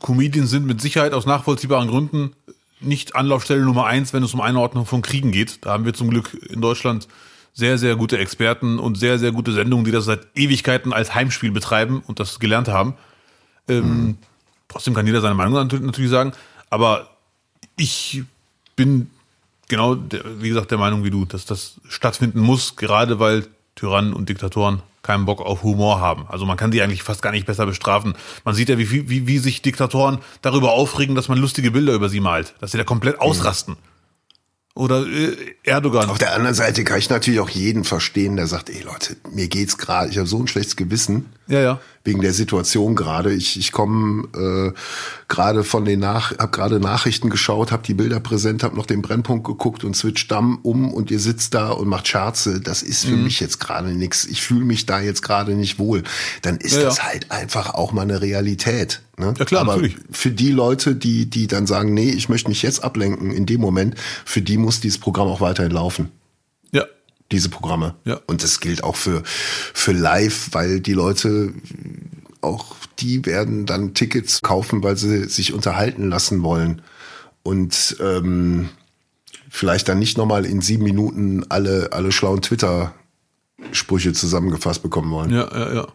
Comedians sind mit Sicherheit aus nachvollziehbaren Gründen nicht Anlaufstelle Nummer eins, wenn es um Einordnung von Kriegen geht. Da haben wir zum Glück in Deutschland sehr, sehr gute Experten und sehr, sehr gute Sendungen, die das seit Ewigkeiten als Heimspiel betreiben und das gelernt haben. Ähm, mhm. Trotzdem kann jeder seine Meinung natürlich sagen. Aber ich bin genau, der, wie gesagt, der Meinung wie du, dass das stattfinden muss, gerade weil Tyrannen und Diktatoren keinen Bock auf Humor haben. Also man kann die eigentlich fast gar nicht besser bestrafen. Man sieht ja, wie, wie, wie sich Diktatoren darüber aufregen, dass man lustige Bilder über sie malt, dass sie da komplett ausrasten. Mhm. Oder äh, Erdogan. Auf der anderen Seite kann ich natürlich auch jeden verstehen, der sagt, ey Leute, mir geht's gerade, ich habe so ein schlechtes Gewissen. Ja, ja. Wegen der Situation gerade. Ich, ich komme äh, gerade von den Nach, habe gerade Nachrichten geschaut, habe die Bilder präsent, habe noch den Brennpunkt geguckt und switcht dann um und ihr sitzt da und macht Scherze. Das ist für mhm. mich jetzt gerade nix. Ich fühle mich da jetzt gerade nicht wohl. Dann ist ja, das ja. halt einfach auch mal eine Realität. Ne? Ja klar, Aber natürlich. für die Leute, die, die dann sagen, nee, ich möchte mich jetzt ablenken in dem Moment, für die muss dieses Programm auch weiterhin laufen diese Programme. Ja. Und das gilt auch für, für live, weil die Leute auch die werden dann Tickets kaufen, weil sie sich unterhalten lassen wollen. Und ähm, vielleicht dann nicht nochmal in sieben Minuten alle, alle schlauen Twitter-Sprüche zusammengefasst bekommen wollen. Ja, ja, ja.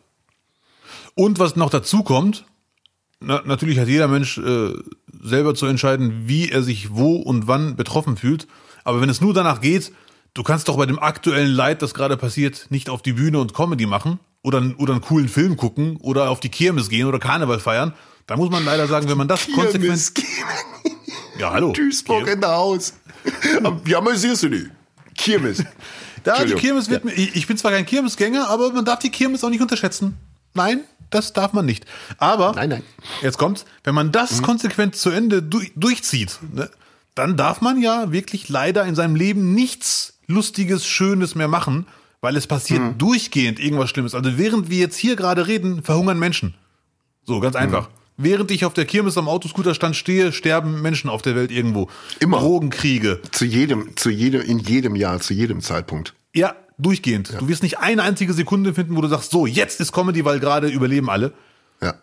Und was noch dazu kommt, na, natürlich hat jeder Mensch äh, selber zu entscheiden, wie er sich wo und wann betroffen fühlt. Aber wenn es nur danach geht, du kannst doch bei dem aktuellen Leid, das gerade passiert, nicht auf die Bühne und Comedy machen oder, oder einen coolen Film gucken oder auf die Kirmes gehen oder Karneval feiern. Da muss man leider sagen, wenn man das Kirmes konsequent. gehen. Ja, hallo. Duisburg in der Haus. Ja, mal siehst du die. Kirmes. Da, die Kirmes wird mir, ich bin zwar kein Kirmesgänger, aber man darf die Kirmes auch nicht unterschätzen. Nein, das darf man nicht. Aber, Nein, nein. jetzt kommt's, wenn man das konsequent zu Ende du durchzieht, ne, dann darf man ja wirklich leider in seinem Leben nichts Lustiges, Schönes mehr machen, weil es passiert Mhm. durchgehend irgendwas Schlimmes. Also während wir jetzt hier gerade reden, verhungern Menschen. So, ganz einfach. Während ich auf der Kirmes am Autoscooterstand stehe, sterben Menschen auf der Welt irgendwo. Immer. Drogenkriege. Zu jedem, zu jedem, in jedem Jahr, zu jedem Zeitpunkt. Ja, durchgehend. Du wirst nicht eine einzige Sekunde finden, wo du sagst, so, jetzt ist Comedy, weil gerade überleben alle. Ja.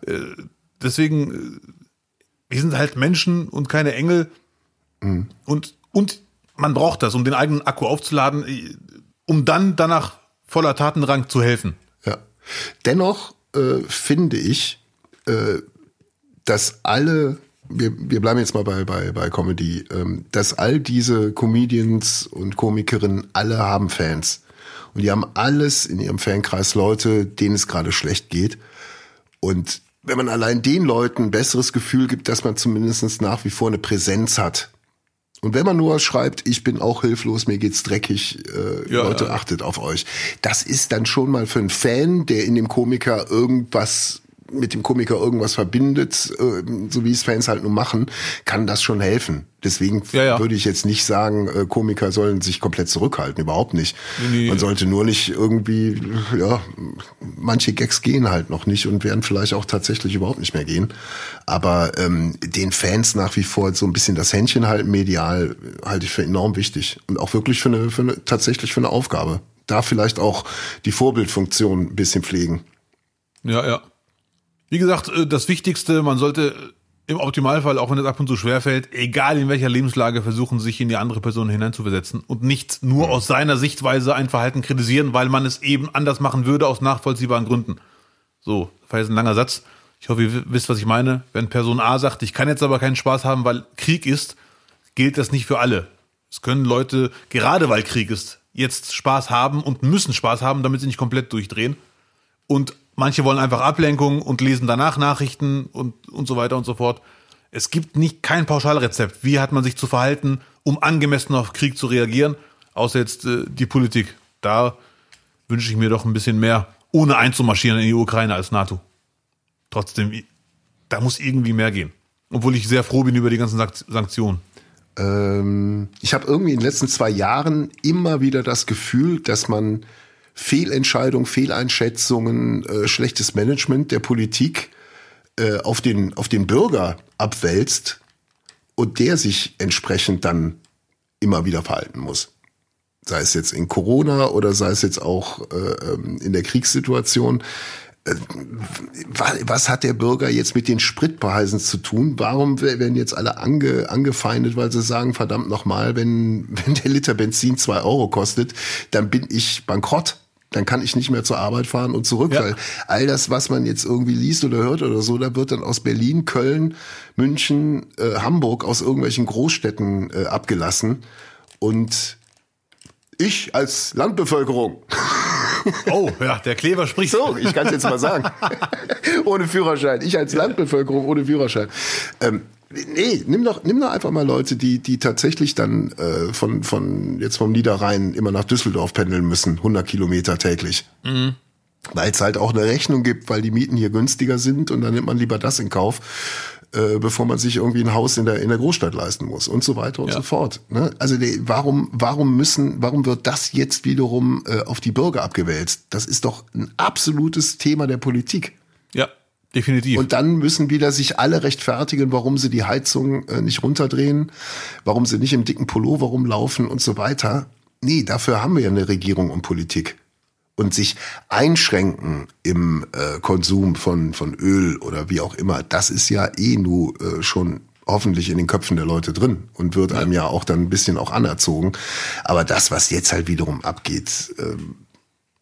Deswegen, äh, wir sind halt Menschen und keine Engel. Und, und man braucht das, um den eigenen Akku aufzuladen, äh, um dann danach voller Tatendrang zu helfen. Ja. Dennoch äh, finde ich, äh, dass alle, wir, wir bleiben jetzt mal bei, bei, bei Comedy, ähm, dass all diese Comedians und Komikerinnen alle haben Fans. Und die haben alles in ihrem Fankreis Leute, denen es gerade schlecht geht. Und wenn man allein den Leuten ein besseres Gefühl gibt, dass man zumindest nach wie vor eine Präsenz hat. Und wenn man nur schreibt, ich bin auch hilflos, mir geht's dreckig, äh, Ja, Leute, ja. achtet auf euch. Das ist dann schon mal für einen Fan, der in dem Komiker irgendwas mit dem Komiker irgendwas verbindet, äh, so wie es Fans halt nur machen, kann das schon helfen. Deswegen Ja, ja. würde ich jetzt nicht sagen, äh, Komiker sollen sich komplett zurückhalten, überhaupt nicht. Nee, nee. Man sollte nur nicht irgendwie, ja, manche Gags gehen halt noch nicht und werden vielleicht auch tatsächlich überhaupt nicht mehr gehen. Aber ähm, den Fans nach wie vor so ein bisschen das Händchen halten, medial, halte ich für enorm wichtig. Und auch wirklich für eine, für eine tatsächlich für eine Aufgabe. Da vielleicht auch die Vorbildfunktion ein bisschen pflegen. Ja, ja. Wie gesagt, äh, das Wichtigste, man sollte im Optimalfall, auch wenn es ab und zu schwerfällt, egal in welcher Lebenslage, versuchen, sich in die andere Person hineinzuversetzen und nicht nur aus seiner Sichtweise ein Verhalten kritisieren, weil man es eben anders machen würde aus nachvollziehbaren Gründen. So, das war jetzt ein langer Satz. Ich hoffe, ihr wisst, was ich meine. Wenn Person A sagt, ich kann jetzt aber keinen Spaß haben, weil Krieg ist, gilt das nicht für alle. Es können Leute, gerade weil Krieg ist, jetzt Spaß haben und müssen Spaß haben, damit sie nicht komplett durchdrehen. Und manche wollen einfach Ablenkung und lesen danach Nachrichten und, und so weiter und so fort. Es gibt nicht kein Pauschalrezept. Wie hat man sich zu verhalten, um angemessen auf Krieg zu reagieren? Außer jetzt äh, die Politik. Da wünsche ich mir doch ein bisschen mehr ohne einzumarschieren in die Ukraine als NATO. Trotzdem, da muss irgendwie mehr gehen. Obwohl ich sehr froh bin über die ganzen Sanktionen. Ähm, ich habe irgendwie in den letzten zwei Jahren immer wieder das Gefühl, dass man Fehlentscheidungen, Fehleinschätzungen, äh, schlechtes Management der Politik äh, auf, den, auf den Bürger abwälzt und der sich entsprechend dann immer wieder verhalten muss. Sei es jetzt in Corona oder sei es jetzt auch äh, ähm, in der Kriegssituation. Äh, was hat der Bürger jetzt mit den Spritpreisen zu tun? Warum werden jetzt alle ange, angefeindet, weil sie sagen, verdammt nochmal, wenn, wenn der Liter Benzin zwei Euro kostet, dann bin ich bankrott dann kann ich nicht mehr zur Arbeit fahren und zurück, ja. weil all das, was man jetzt irgendwie liest oder hört oder so, da wird dann aus Berlin, Köln, München, äh, Hamburg, aus irgendwelchen Großstädten äh, abgelassen. Und ich als Landbevölkerung. Oh, ja, der Kleber spricht. So, ich kann es jetzt mal sagen. ohne Führerschein. Ich als Landbevölkerung ohne Führerschein. Ähm, Nee, nimm doch, nimm doch einfach mal Leute, die, die tatsächlich dann äh, von, von jetzt vom Niederrhein immer nach Düsseldorf pendeln müssen, 100 Kilometer täglich. Mhm. Weil es halt auch eine Rechnung gibt, weil die Mieten hier günstiger sind und dann nimmt man lieber das in Kauf, äh, bevor man sich irgendwie ein Haus in der, in der Großstadt leisten muss und so weiter und ja. so fort. Ne? Also die, warum, warum müssen, warum wird das jetzt wiederum äh, auf die Bürger abgewälzt? Das ist doch ein absolutes Thema der Politik. Definitiv. Und dann müssen wieder sich alle rechtfertigen, warum sie die Heizung äh, nicht runterdrehen, warum sie nicht im dicken Pullover rumlaufen und so weiter. Nee, dafür haben wir ja eine Regierung und Politik. Und sich einschränken im äh, Konsum von, von Öl oder wie auch immer, das ist ja eh nur äh, schon hoffentlich in den Köpfen der Leute drin und wird einem ja auch dann ein bisschen auch anerzogen. Aber das, was jetzt halt wiederum abgeht, äh,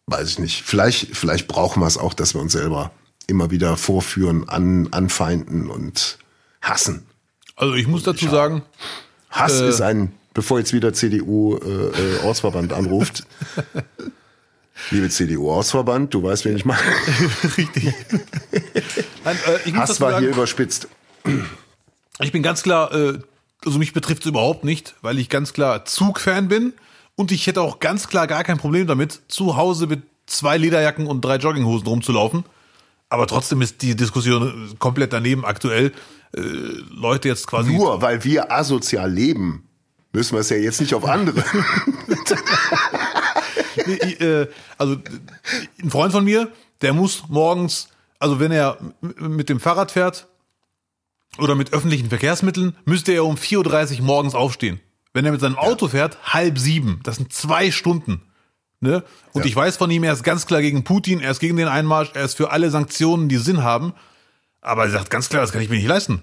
weiß ich nicht. Vielleicht, vielleicht brauchen wir es auch, dass wir uns selber immer wieder vorführen, an, anfeinden und hassen. Also ich muss dazu sagen, Hass äh, ist ein, bevor jetzt wieder CDU äh, äh, Ortsverband anruft. Liebe CDU-Ortsverband, du weißt, wen ich meine. Richtig. Nein, äh, Hass war sagen, hier überspitzt. Ich bin ganz klar, äh, also mich betrifft es überhaupt nicht, weil ich ganz klar Zugfan bin und ich hätte auch ganz klar gar kein Problem damit, zu Hause mit zwei Lederjacken und drei Jogginghosen rumzulaufen. Aber trotzdem ist die Diskussion komplett daneben aktuell. Äh, Leute jetzt quasi. Nur weil wir asozial leben, müssen wir es ja jetzt nicht auf andere. Äh, also ein Freund von mir, der muss morgens, also wenn er mit dem Fahrrad fährt oder mit öffentlichen Verkehrsmitteln, müsste er um 4.30 Uhr morgens aufstehen. Wenn er mit seinem Auto fährt, halb sieben. Das sind zwei Stunden. Ne? Und ja. ich weiß von ihm, er ist ganz klar gegen Putin, er ist gegen den Einmarsch, er ist für alle Sanktionen, die Sinn haben. Aber er sagt ganz klar, das kann ich mir nicht leisten.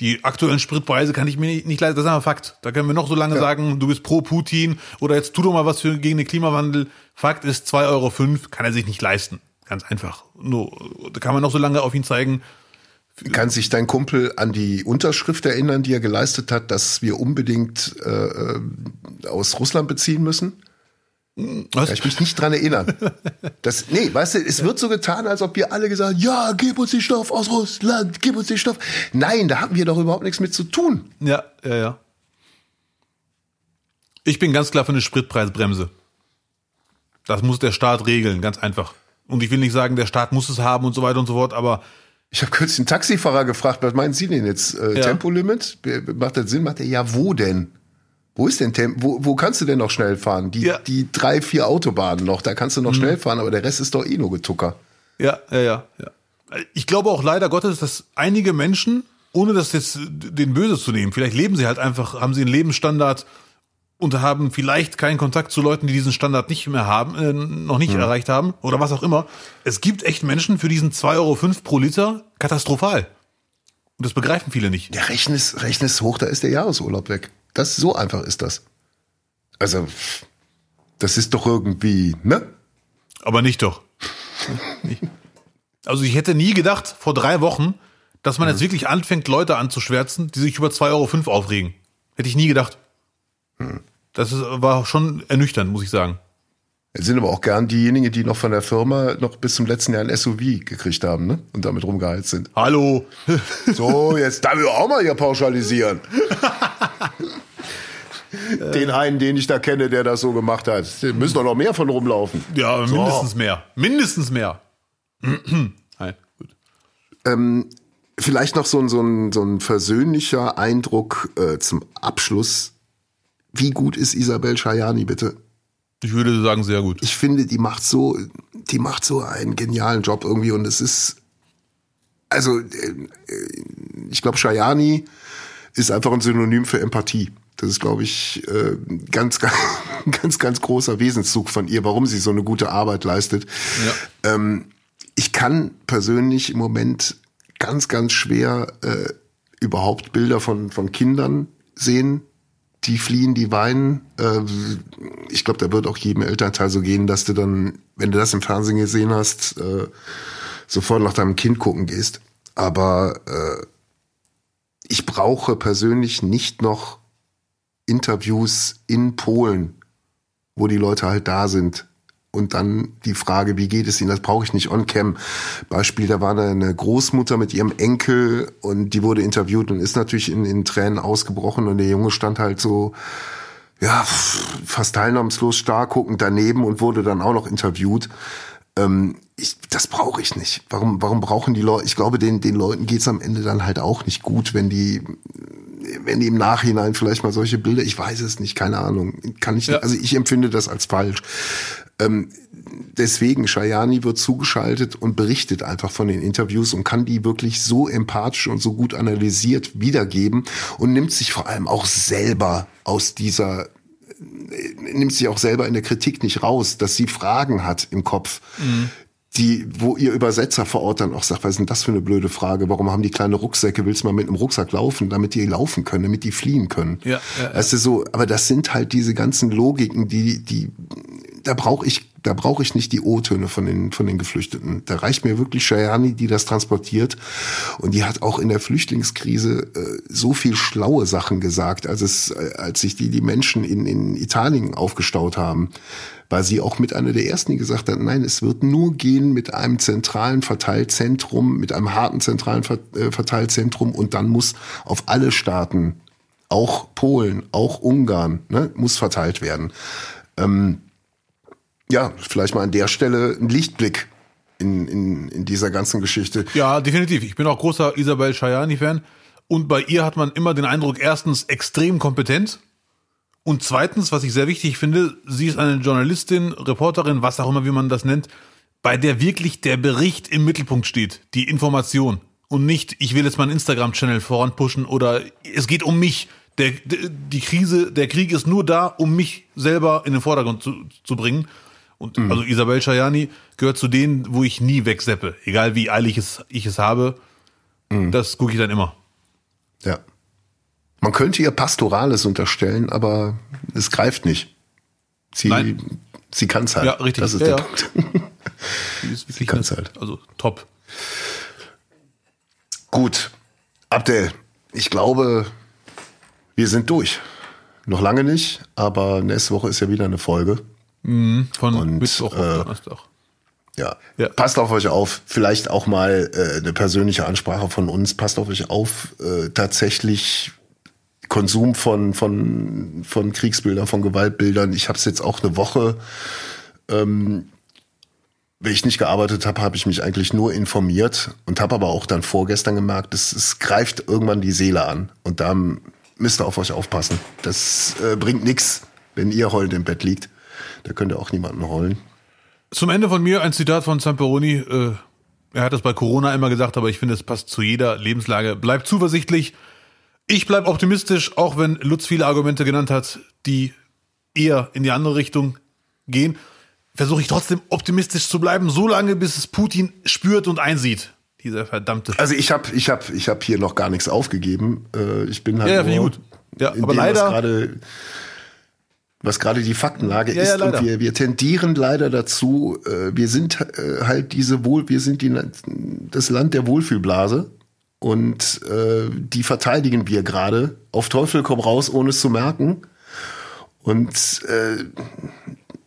Die aktuellen Spritpreise kann ich mir nicht, nicht leisten. Das ist einfach Fakt. Da können wir noch so lange ja. sagen, du bist pro Putin oder jetzt tu doch mal was für, gegen den Klimawandel. Fakt ist, 2,05 Euro kann er sich nicht leisten. Ganz einfach. Nur, da kann man noch so lange auf ihn zeigen. Kann sich dein Kumpel an die Unterschrift erinnern, die er geleistet hat, dass wir unbedingt äh, äh aus Russland beziehen müssen? Was? Kann ich mich nicht dran erinnern. Das, nee, weißt du, es wird so getan, als ob wir alle gesagt haben, ja, gib uns den Stoff aus Russland, gib uns den Stoff. Nein, da haben wir doch überhaupt nichts mit zu tun. Ja, ja, ja. Ich bin ganz klar für eine Spritpreisbremse. Das muss der Staat regeln, ganz einfach. Und ich will nicht sagen, der Staat muss es haben und so weiter und so fort, aber ich habe kürzlich einen Taxifahrer gefragt, was meinen Sie denn jetzt? Äh, ja. Tempolimit? Macht das Sinn? Macht er, ja, wo denn? Wo ist denn Tempo? Wo, wo kannst du denn noch schnell fahren? Die, ja. die drei, vier Autobahnen noch, da kannst du noch mhm. schnell fahren, aber der Rest ist doch eh nur Getucker. Ja, ja, ja, ja. Ich glaube auch leider Gottes, dass einige Menschen, ohne das jetzt den Böses zu nehmen, vielleicht leben sie halt einfach, haben sie einen Lebensstandard und haben vielleicht keinen Kontakt zu Leuten, die diesen Standard nicht mehr haben, äh, noch nicht mhm. erreicht haben oder was auch immer. Es gibt echt Menschen für diesen 2,05 Euro pro Liter katastrophal. Und das begreifen viele nicht. Der Rechnes, Rechnes hoch, da ist der Jahresurlaub weg. Das so einfach ist das. Also, das ist doch irgendwie, ne? Aber nicht doch. also ich hätte nie gedacht, vor drei Wochen, dass man mhm. jetzt wirklich anfängt, Leute anzuschwärzen, die sich über 2,05 Euro aufregen. Hätte ich nie gedacht. Mhm. Das war schon ernüchternd, muss ich sagen. Es sind aber auch gern diejenigen, die noch von der Firma noch bis zum letzten Jahr ein SUV gekriegt haben, ne? Und damit rumgeheizt sind. Hallo. So, jetzt darf ich auch mal hier pauschalisieren. den einen, den ich da kenne, der das so gemacht hat. Da müssen doch noch mehr von rumlaufen. Ja, so. mindestens mehr. Mindestens mehr. Hi, gut. Ähm, vielleicht noch so ein, so ein, so ein versöhnlicher Eindruck äh, zum Abschluss. Wie gut ist Isabel Schajani bitte? Ich würde sagen, sehr gut. Ich finde, die macht so, die macht so einen genialen Job irgendwie und es ist, also äh, ich glaube, Schajani ist einfach ein Synonym für Empathie. Das ist, glaube ich, äh, ganz, ganz, ganz, ganz großer Wesenszug von ihr, warum sie so eine gute Arbeit leistet. Ja. Ähm, ich kann persönlich im Moment ganz, ganz schwer äh, überhaupt Bilder von, von Kindern sehen, die fliehen, die weinen. Äh, ich glaube, da wird auch jedem Elternteil so gehen, dass du dann, wenn du das im Fernsehen gesehen hast, äh, sofort nach deinem Kind gucken gehst. Aber äh, ich brauche persönlich nicht noch Interviews in Polen, wo die Leute halt da sind. Und dann die Frage, wie geht es ihnen? Das brauche ich nicht on-cam. Beispiel, da war eine Großmutter mit ihrem Enkel und die wurde interviewt und ist natürlich in, in Tränen ausgebrochen und der Junge stand halt so, ja, fast teilnahmslos starr guckend daneben und wurde dann auch noch interviewt. Ähm, ich, das brauche ich nicht. Warum, warum brauchen die Leute? Ich glaube, den, den Leuten geht's am Ende dann halt auch nicht gut, wenn die wenn die im Nachhinein vielleicht mal solche Bilder, ich weiß es nicht, keine Ahnung, kann ich, ja. also ich empfinde das als falsch. Ähm, deswegen, Shayani wird zugeschaltet und berichtet einfach von den Interviews und kann die wirklich so empathisch und so gut analysiert wiedergeben und nimmt sich vor allem auch selber aus dieser äh, nimmt sich auch selber in der Kritik nicht raus, dass sie Fragen hat im Kopf, mhm die, wo ihr Übersetzer vor Ort dann auch sagt, was ist denn das für eine blöde Frage? Warum haben die kleine Rucksäcke? Willst du mal mit einem Rucksack laufen, damit die laufen können, damit die fliehen können? Ja, ja, ja. Weißt du so, aber das sind halt diese ganzen Logiken, die, die, da brauche ich, da brauche ich nicht die O-Töne von den, von den Geflüchteten. Da reicht mir wirklich Shayani, die das transportiert. Und die hat auch in der Flüchtlingskrise äh, so viel schlaue Sachen gesagt, als es, äh, als sich die, die Menschen in, in Italien aufgestaut haben war sie auch mit einer der ersten, die gesagt hat, nein, es wird nur gehen mit einem zentralen Verteilzentrum, mit einem harten zentralen äh, Verteilzentrum und dann muss auf alle Staaten, auch Polen, auch Ungarn, ne, muss verteilt werden. Ähm, ja, vielleicht mal an der Stelle ein Lichtblick in, in, in dieser ganzen Geschichte. Ja, definitiv. Ich bin auch großer Isabel Schajani-Fan. Und bei ihr hat man immer den Eindruck, erstens extrem kompetent, und zweitens, was ich sehr wichtig finde, sie ist eine Journalistin, Reporterin, was auch immer, wie man das nennt, bei der wirklich der Bericht im Mittelpunkt steht, die Information. Und nicht, ich will jetzt meinen Instagram-Channel voranpushen oder es geht um mich. Der, die Krise, der Krieg ist nur da, um mich selber in den Vordergrund zu, zu bringen. Und mhm. also Isabel Schajani gehört zu denen, wo ich nie wegseppe. Egal wie eilig es, ich es habe. Mhm. Das gucke ich dann immer. Ja. Man könnte ihr Pastorales unterstellen, aber es greift nicht. Sie, Nein. sie kann es halt. Ja, richtig. Das ist ja, der ja. Punkt. sie kann es halt. Also top. Gut. Abdel, ich glaube, wir sind durch. Noch lange nicht, aber nächste Woche ist ja wieder eine Folge. Mhm, von Und, Mittwoch äh, Donnerstag. Ja. ja. passt auf euch auf. Vielleicht auch mal äh, eine persönliche Ansprache von uns. Passt auf euch auf. Äh, tatsächlich Konsum von, von, von Kriegsbildern, von Gewaltbildern. Ich habe es jetzt auch eine Woche, ähm, wenn ich nicht gearbeitet habe, habe ich mich eigentlich nur informiert und habe aber auch dann vorgestern gemerkt, es, es greift irgendwann die Seele an. Und da müsst ihr auf euch aufpassen. Das äh, bringt nichts, wenn ihr heulend im Bett liegt. Da könnt ihr auch niemanden heulen. Zum Ende von mir ein Zitat von Zamperoni. Äh, er hat das bei Corona immer gesagt, aber ich finde, es passt zu jeder Lebenslage. Bleibt zuversichtlich. Ich bleibe optimistisch, auch wenn Lutz viele Argumente genannt hat, die eher in die andere Richtung gehen. Versuche ich trotzdem optimistisch zu bleiben, so lange bis es Putin spürt und einsieht. Dieser verdammte. Also ich habe ich hab, ich hab hier noch gar nichts aufgegeben. Äh, ich bin halt ja, ja, gut. Ja, aber leider was gerade die Faktenlage ja, ist ja, und wir, wir tendieren leider dazu, äh, wir sind äh, halt diese Wohl, wir sind die, das Land der Wohlfühlblase und äh, die verteidigen wir gerade. Auf Teufel komm raus, ohne es zu merken. Und äh,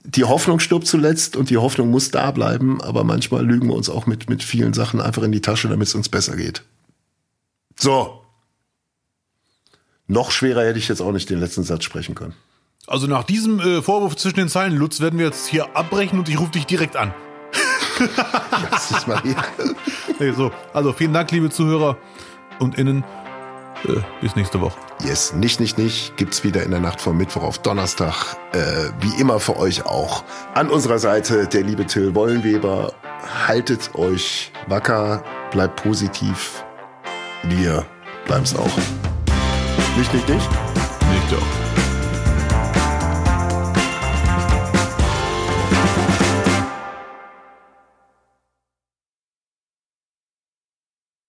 die Hoffnung stirbt zuletzt und die Hoffnung muss da bleiben, aber manchmal lügen wir uns auch mit, mit vielen Sachen einfach in die Tasche, damit es uns besser geht. So. Noch schwerer hätte ich jetzt auch nicht den letzten Satz sprechen können. Also nach diesem äh, Vorwurf zwischen den Zeilen, Lutz, werden wir jetzt hier abbrechen und ich rufe dich direkt an. Mal hier. Nee, so. Also vielen Dank, liebe Zuhörer und Innen. Äh, bis nächste Woche. Yes, nicht, nicht, nicht. Gibt's wieder in der Nacht vom Mittwoch auf Donnerstag. Äh, wie immer für euch auch. An unserer Seite der liebe Till Wollenweber. Haltet euch wacker, bleibt positiv. Wir bleiben's auch. Nicht, nicht, nicht. Nicht auch.